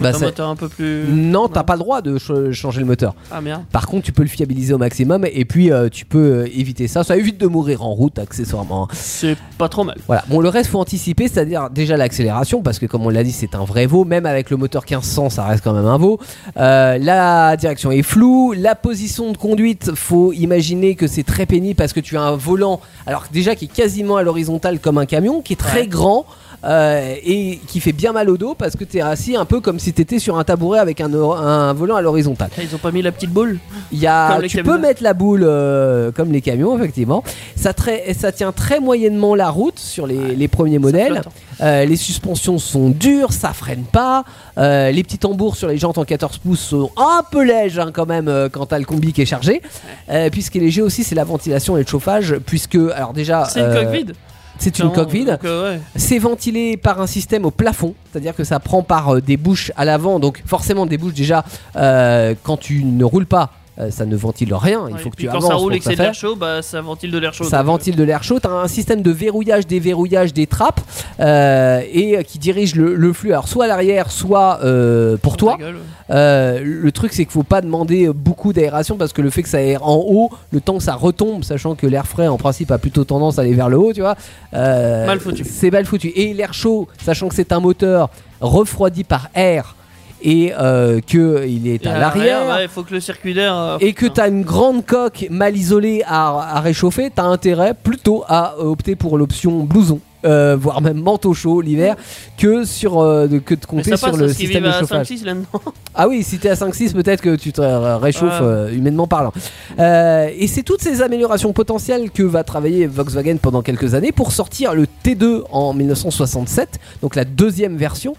Bah, un moteur un peu plus. Non, t'as pas le droit de ch- changer le moteur. Ah merde. Par contre, tu peux le fiabiliser au maximum et puis euh, tu peux euh, éviter ça. Ça évite de mourir en route accessoirement. C'est pas trop mal. Voilà. Bon, le reste faut anticiper, c'est-à-dire déjà l'accélération parce que comme on l'a dit, c'est un vrai veau. Même avec le moteur 1500, ça reste quand même un veau. Euh, la direction est floue. La position de conduite, faut imaginer que c'est très pénible parce que tu as un volant, alors déjà qui est quasiment à l'horizontale comme un camion, qui est très Ouais. grand. Euh, et qui fait bien mal au dos parce que tu es assis un peu comme si tu étais sur un tabouret avec un, volant à l'horizontale. Ils ont pas mis la petite boule y a, tu camions. peux mettre la boule euh, comme les camions, effectivement. Ça, tient très moyennement la route sur les, les premiers modèles. hein. Euh, les suspensions sont dures, ça freine pas. Les petits tambours sur les jantes en 14 pouces sont un peu lèges hein, quand même quand t'as le combi qui est chargé. Puis ce qui est léger aussi, c'est la ventilation et le chauffage, puisque alors déjà, C'est une coque vide. C'est une coque vide. euh, ouais. C'est ventilé par un système au plafond, c'est-à-dire que ça prend par euh, des bouches à l'avant, donc forcément des bouches déjà euh, quand tu ne roules pas, euh, ça ne ventile rien. Il Ouais, faut que tu quand avances ça roule et que c'est de l'air chaud, bah ça ventile de l'air chaud. Ça euh, ventile de l'air chaud. Tu as un système de verrouillage, déverrouillage des trappes euh, et qui dirige le, le flux, alors soit à l'arrière, soit pour toi. gueule, ouais. Le truc, c'est qu'il faut pas demander beaucoup d'aération parce que le fait que ça aère en haut, le temps que ça retombe, sachant que l'air frais en principe a plutôt tendance à aller vers le haut, tu vois. Mal foutu. C'est mal foutu. Et l'air chaud, sachant que c'est un moteur refroidi par air et euh, que il est Et à l'arrière. ouais, il faut que le circuit d'air. euh, Et que tu as une grande coque mal isolée à, à réchauffer, tu as intérêt plutôt à euh, opter pour l'option blouson, euh, voire même manteau chaud l'hiver, que, sur, euh, de- que de Mais compter sur le système de à chauffage. 5-6 là-dedans. Ah oui, si t'es à 5-6, peut-être que tu te réchauffes Ouais. euh, humainement parlant. Et c'est toutes ces améliorations potentielles que va travailler Volkswagen pendant quelques années pour sortir le T2 en 1967, donc la deuxième version.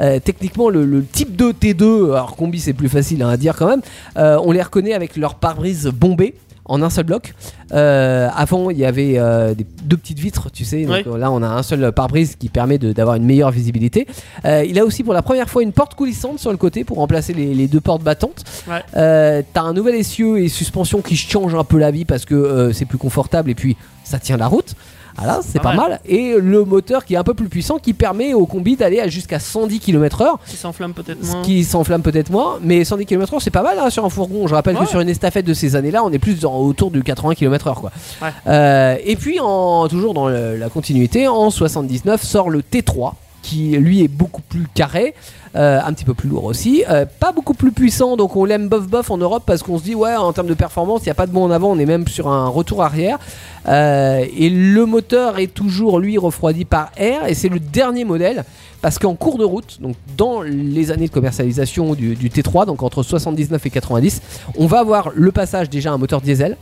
Euh, techniquement, le, le type de T2, alors combi c'est plus facile hein, à dire quand même, euh, on les reconnaît avec leur pare-brise bombée en un seul bloc. Euh, avant, il y avait euh, des, deux petites vitres, tu sais. Donc là, on a un seul pare-brise qui permet d'avoir une meilleure visibilité. Euh, il a aussi pour la première fois une porte coulissante sur le côté pour remplacer les, les deux portes battantes. Ouais. T'as un nouvel essieu et suspension qui change un peu la vie parce que c'est plus confortable et puis ça tient la route. Voilà, c'est Pas pas mal. Et le moteur qui est un peu plus puissant qui permet au combi d'aller à jusqu'à 110 km/h. Qui s'enflamme peut-être Ce moins. qui s'enflamme peut-être moins, mais 110 km/h c'est pas mal hein, sur un fourgon. Je rappelle Ouais. que sur une estafette de ces années-là, on est plus dans- autour du 80 km/h quoi. Ouais. Euh, et puis en, toujours dans le- la continuité, en 79 sort le T3 qui lui est beaucoup plus carré. euh, un petit peu plus lourd aussi, euh, pas beaucoup plus puissant, donc on l'aime bof bof en Europe parce qu'on se dit ouais en termes de performance il n'y a pas de bon en avant, on est même sur un retour arrière. Euh, et le moteur est toujours lui refroidi par air et c'est le dernier modèle parce qu'en cours de route, donc dans les années de commercialisation du, du T3, donc entre 79 et 90, on va avoir le passage déjà à un moteur diesel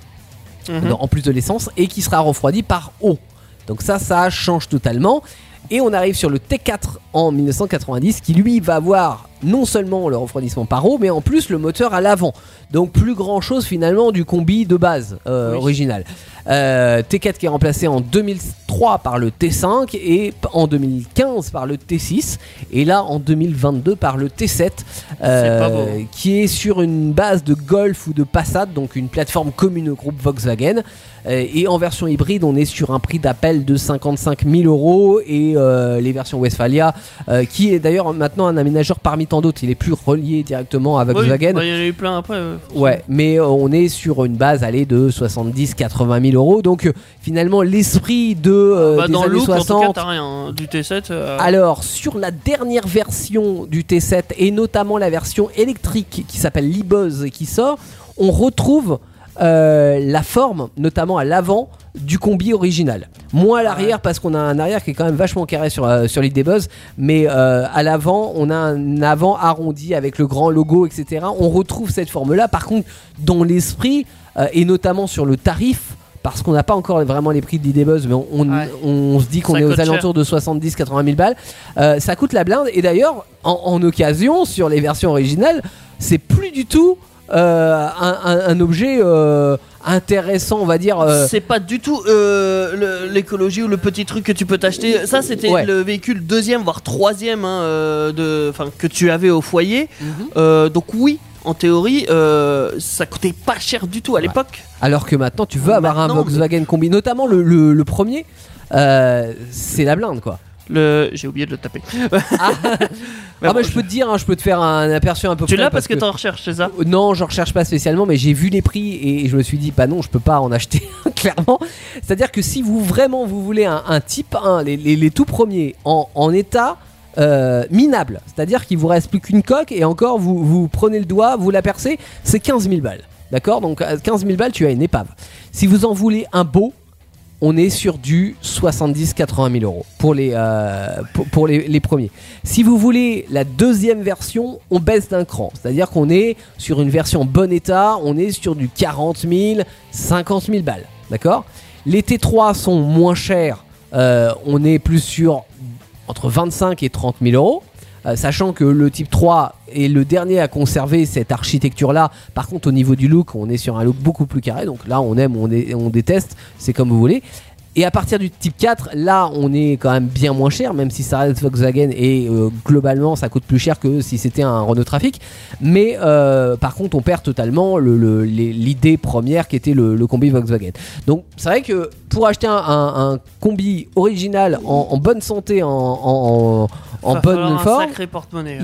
Mhm. en plus de l'essence et qui sera refroidi par eau. Donc ça, ça change totalement. Et on arrive sur le T4 en 1990 qui lui va avoir non seulement le refroidissement par eau, mais en plus le moteur à l'avant. Donc plus grand chose finalement du combi de base euh, Oui. original. Euh, T4 qui est remplacé en 2003 par le T5 et en 2015 par le T6 et là en 2022 par le T7 euh, beau. qui est sur une base de Golf ou de Passat donc une plateforme commune au groupe Volkswagen et en version hybride on est sur un prix d'appel de 55 000 euros et euh, les versions Westphalia euh, qui est d'ailleurs maintenant un aménageur parmi tant d'autres il est plus relié directement à Volkswagen il y en a eu plein après. euh, Ouais, mais euh, on est sur une base allée de 70-80 000 euros. Donc euh, finalement, l'esprit de euh, Bah, des dans le années look, en tout cas, 60. rien. hein. Du T7. euh, Alors, sur la dernière version du T7 et notamment la version électrique qui s'appelle l'e-Buzz et qui sort, on retrouve euh, la forme, notamment à l'avant, du combi original. Moins à l'arrière parce qu'on a un arrière qui est quand même vachement carré sur, euh, sur l'idée Buzz, mais euh, à l'avant, on a un avant arrondi avec le grand logo, etc. On retrouve cette forme-là. Par contre, dans l'esprit, et notamment sur le tarif, parce qu'on n'a pas encore vraiment les prix de l'idée Buzz, mais on, on- Ouais. on se dit qu'on est aux cher. alentours de 70-80 000 balles. Euh, ça coûte la blinde. Et d'ailleurs, en, en occasion, sur les versions originales, c'est plus du tout euh, un, un- un objet euh, intéressant, on va dire. euh, C'est pas du tout l'écologie ou le petit truc que tu peux t'acheter. Ça, c'était Ouais. le véhicule deuxième, voire troisième hein, de, que tu avais au foyer. Mhm. Donc oui, en théorie, euh, ça coûtait pas cher du tout à l'époque. Alors que maintenant, tu veux avoir un Volkswagen combi, notamment le, le- le premier, euh, c'est la blinde quoi. Le... J'ai oublié de le taper. Ah, Mais ah, bon, bah, je peux te dire, hein, je peux te faire un aperçu un peu Tu près l'as parce que t'en recherches, c'est ça? Non, je recherche pas spécialement, mais j'ai vu les prix et je me suis dit, bah non, je peux pas en acheter clairement. C'est-à-dire que si vous vraiment vous voulez un, un type 1, les, les- les tout premiers, en, en état euh, minable, c'est-à-dire qu'il vous reste plus qu'une coque et encore vous, vous prenez le doigt, vous la percez, c'est 15 000 balles. D'accord? Donc à 15 000 balles, tu as une épave. Si vous en voulez un beau, on est sur du 70-80 000 euros pour les, euh, pour, les, les premiers. Si vous voulez la deuxième version, on baisse d'un cran. C'est-à-dire qu'on est sur une version bon état, on est sur du 40 000, 50 000 balles. D'accord? Les T3 sont moins chers, euh, on est plus sur entre 25 et 30 000 euros. Euh, sachant que le type 3 est le dernier à conserver cette architecture là par contre au niveau du look on est sur un look beaucoup plus carré. Donc là on aime on, dé- on déteste. C'est comme vous voulez et à partir du type 4 là on est quand même bien moins cher même si ça reste Volkswagen et euh, globalement ça coûte plus cher que si c'était un Renault Trafic mais euh, par contre on perd totalement l'idée première qui était le, le combi Volkswagen donc c'est vrai que pour acheter un, un- un combi original en, en bonne santé en, en, en Va bonne forme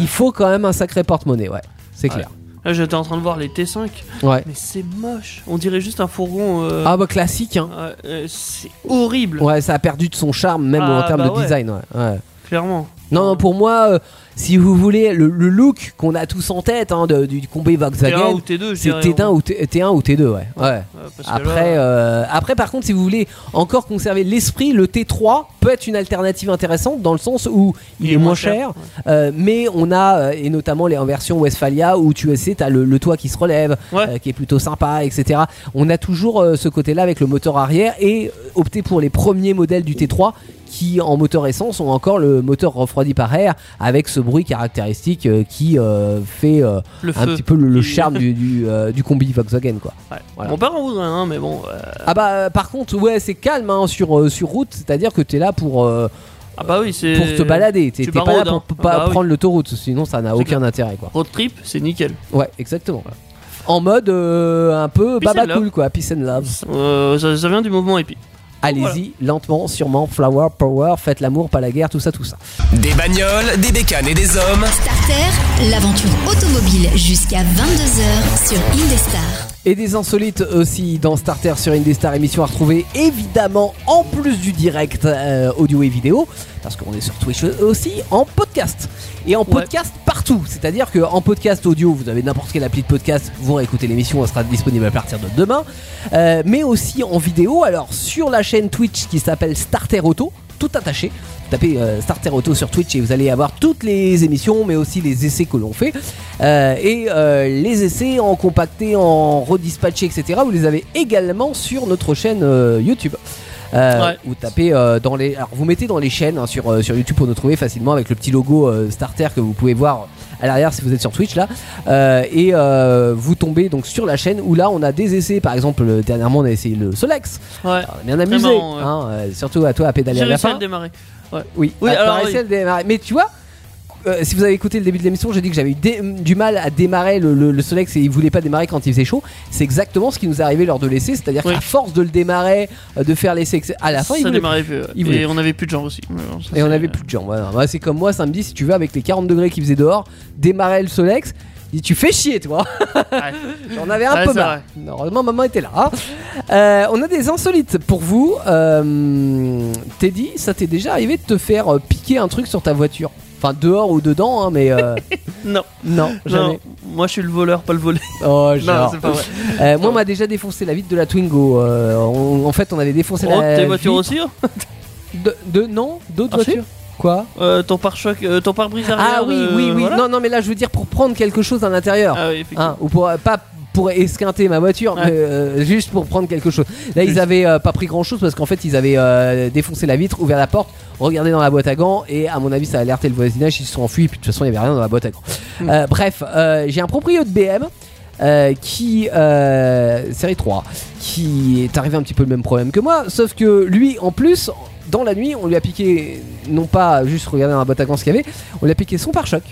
il faut quand même un sacré porte-monnaie, ouais. C'est Ouais. clair. Là, j'étais en train de voir les T5, Ouais. mais c'est moche. On dirait juste un fourgon. euh, Ah bah classique, hein. euh, euh, c'est horrible, Ouais, ça a perdu de son charme, même Ah, en termes bah de ouais. design, ouais. ouais. clairement. Non, non, pour moi, euh, si vous voulez, le, le look qu'on a tous en tête hein, de- du combi T1 Volkswagen, ou T2, je c'est dirais, T1 hein. ou T- T1 ou T2, ouais. ouais. Ouais, parce que Après, là, euh, après, par contre, si vous voulez encore conserver l'esprit, le T3 peut être une alternative intéressante dans le sens où il, est, moins cher, euh, mais on a, euh, et notamment les en version Westphalia où tu sais, t'as le, le toit qui se relève, Ouais. euh, qui est plutôt sympa, etc. On a toujours euh, ce côté-là avec le moteur arrière et opter pour les premiers modèles du T3 qui en moteur essence ont encore le moteur refroidi par air avec ce bruit caractéristique euh, qui euh, fait euh, le un petit peu le, charme du, du, du combi Volkswagen quoi. Ouais. Voilà. Mon père en voudrait un, mais bon. Ah bah par contre ouais c'est calme hein, sur, sur route, c'est-à-dire que t'es là pour, Ah bah oui, c'est. pour te balader, t'es pas là baroudes, pour hein. Ah pas oui. prendre l'autoroute, sinon ça n'a C'est aucun clair. intérêt quoi. Road trip, c'est nickel. Ouais exactement. En mode euh, un peu Peace baba cool quoi, peace and love. Euh, ça, ça vient du mouvement hippie. Allez-y, lentement, sûrement, flower, power, faites l'amour, pas la guerre, tout ça, tout ça. Des bagnoles, des bécanes et des hommes. Starter, l'aventure automobile jusqu'à 22h sur Indestar. Et des insolites aussi dans Starter sur Indestar, émission à retrouver évidemment en plus du direct euh, audio et vidéo, parce qu'on est sur Twitch aussi en podcast. Et en podcast c'est-à-dire qu'en podcast audio, vous avez n'importe quelle appli de podcast, vous réécoutez l'émission, elle sera disponible à partir de demain, Euh, mais aussi en vidéo, alors sur la chaîne Twitch qui s'appelle Starter Auto, tout attaché. Tapez euh, Starter Auto sur Twitch et vous allez avoir toutes les émissions, mais aussi les essais que l'on fait. Euh, et les essais en compacté, en redispatché, etc. Vous les avez également sur notre chaîne YouTube. Euh, Ouais. Vous tapez euh, dans les, alors vous mettez dans les chaînes hein, sur, euh, sur YouTube pour nous trouver facilement avec le petit logo euh, Starter que vous pouvez voir à l'arrière si vous êtes sur Twitch là. Euh, et euh, vous tombez donc sur la chaîne où là on a des essais. Par exemple, dernièrement on a essayé le Solex. Ouais. Alors, on est bien amusé, marrant, ouais. hein, euh, surtout à toi à pédaler à la à fin. le démarrer. Oui, Oui, Ah, t'as alors, oui. à le démarrer. Mais tu vois, euh, si vous avez écouté le début de l'émission, j'ai dit que j'avais eu du mal à démarrer le, le, le Solex et il voulait pas démarrer quand il faisait chaud. C'est exactement ce qui nous est arrivé lors de l'essai, c'est-à-dire Oui. qu'à force de le démarrer, euh, de faire l'essai, à la fin, il voulait démarrait plus. il voulait Et on avait plus de gens aussi. Mais bon, ça, et on avait plus de gens. Voilà. Moi, c'est comme moi samedi, si tu veux, avec les 40 degrés qu'il faisait dehors, démarrer le Solex. Tu fais chier, toi. J'en avais un Ouais, peu marre. Heureusement, maman était là. hein. Euh, on a des insolites pour vous. Euh, Teddy, ça t'est déjà arrivé de te faire piquer un truc sur ta voiture? Enfin, dehors ou dedans, hein, mais euh, Non, non, jamais. non, moi je suis le voleur, pas le volé. Oh, Non, genre. c'est pas vrai. Euh, moi, on m'a déjà défoncé la vitre de la Twingo. Euh, on- en fait, on avait défoncé Oh, la tes voitures vitre aussi hein de, de- non, d'autres Ah, si voitures. Quoi Euh, Ton pare-choc, euh, ton pare-brise arrière. Ah oui, euh, oui, oui. voilà. Non, non, mais là, je veux dire pour prendre quelque chose à l'intérieur. Ah oui, effectivement. Hein, ou pour pas pour esquinter ma voiture, Ouais. mais euh, juste pour prendre quelque chose. Là, ils avaient euh, pas pris grand chose parce qu'en fait, ils avaient euh, défoncé la vitre, ouvert la porte, regardé dans la boîte à gants et à mon avis, ça a alerté le voisinage. Ils se sont enfuis. Puis de toute façon, il y avait rien dans la boîte à gants. Hmm. Bref, j'ai un proprio de BM. euh, qui euh, série 3 qui est arrivé un petit peu le même problème que moi sauf que lui en plus dans la nuit on lui a piqué non pas juste regarder dans la boîte à gants ce qu'il y avait on lui a piqué son pare-choc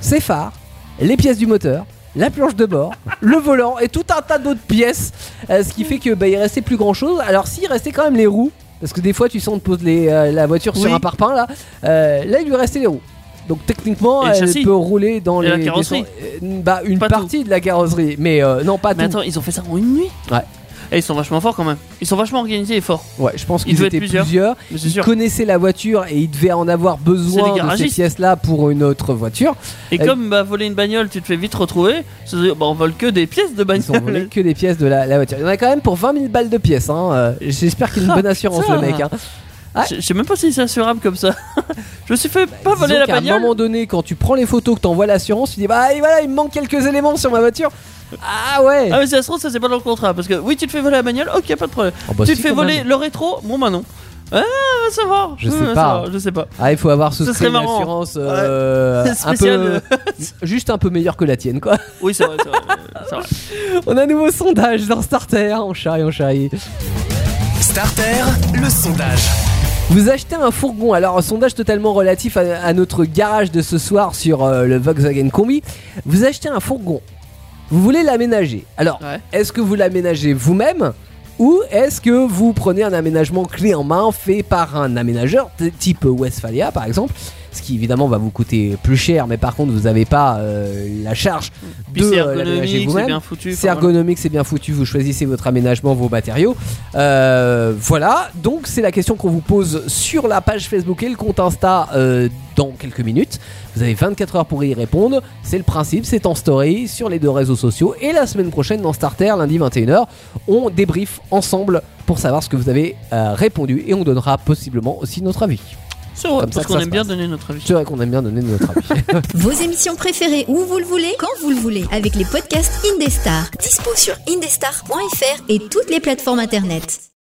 ses phares les pièces du moteur la planche de bord, le volant et tout un tas d'autres pièces, euh, ce qui fait que bah, il restait plus grand chose. Alors s'il restait quand même les roues Parce que des fois, tu sens, on te pose les, euh, la voiture sur Oui. un parpaing là. Euh, là, il lui restait les roues. Donc techniquement, elle peut rouler dans Et les. la carrosserie euh, Bah, une Pas tout. partie de la carrosserie, mais euh, non, pas Mais tout. attends, ils ont fait ça en une nuit? Ouais. Et ils sont vachement forts quand même. Ils sont vachement organisés et forts. Ouais, je pense Il qu'ils étaient plusieurs. plusieurs. Ils sûr. connaissaient la voiture et ils devaient en avoir besoin de ces pièces-là pour une autre voiture. Et Elle- comme bah, voler une bagnole, tu te fais vite retrouver. Bah, on vole que des pièces de Ils ont volé bagnole. que des pièces de la, la voiture. Il y en a quand même pour 20 000 balles de pièces. Hein. Euh, J'espère qu'il a une bonne assurance, putain. le mec. Hein. Je je sais même pas si c'est assurable comme ça. je me suis fait pas voler Disons la qu'à un bagnole. moment donné, quand tu prends les photos, que t'envoies l'assurance, tu dis bah et voilà, il me manque quelques éléments sur ma voiture. Ah ouais. Ah mais ça se trouve ça c'est pas dans le contrat parce que oui tu te fais voler la bagnole ok pas de problème Oh, bah, tu si, te fais voler même. le rétro bon bah non ah va savoir Je sais va pas. savoir, je sais pas Ah, il faut avoir Ce souscrit serait une marrant. assurance euh, un spécial euh, peu, juste un peu meilleure que la tienne, quoi. oui c'est vrai, c'est vrai, vrai. On a un nouveau sondage dans Starter. On charrie, on charrie. Starter, le sondage. Vous achetez un fourgon, alors un sondage totalement relatif à, à notre garage de ce soir sur euh, le Volkswagen Combi. Vous achetez un fourgon, vous voulez l'aménager. Alors, Ouais. est-ce que vous l'aménagez vous-même ou est-ce que vous prenez un aménagement clé en main fait par un aménageur type Westphalia par exemple ce qui évidemment va vous coûter plus cher mais par contre vous n'avez pas euh, la charge puis de l'aménager c'est vous-même bien foutu c'est ergonomique, c'est bien foutu, vous choisissez votre aménagement, vos matériaux. Euh, voilà, donc c'est la question qu'on vous pose sur la page Facebook et le compte Insta euh, dans quelques minutes. Vous avez 24 heures pour y répondre. C'est le principe, c'est en story sur les deux réseaux sociaux. Et la semaine prochaine dans Starter, lundi 21h, on débrief ensemble pour savoir ce que vous avez euh, répondu et on donnera possiblement aussi notre avis. C'est vrai comme ça parce que qu'on ça aime se bien passe. donner notre avis C'est vrai qu'on aime bien donner notre avis. Vos émissions préférées où vous le voulez, quand vous le voulez, avec les podcasts Indestar. Dispo sur indestar.fr et toutes les plateformes internet.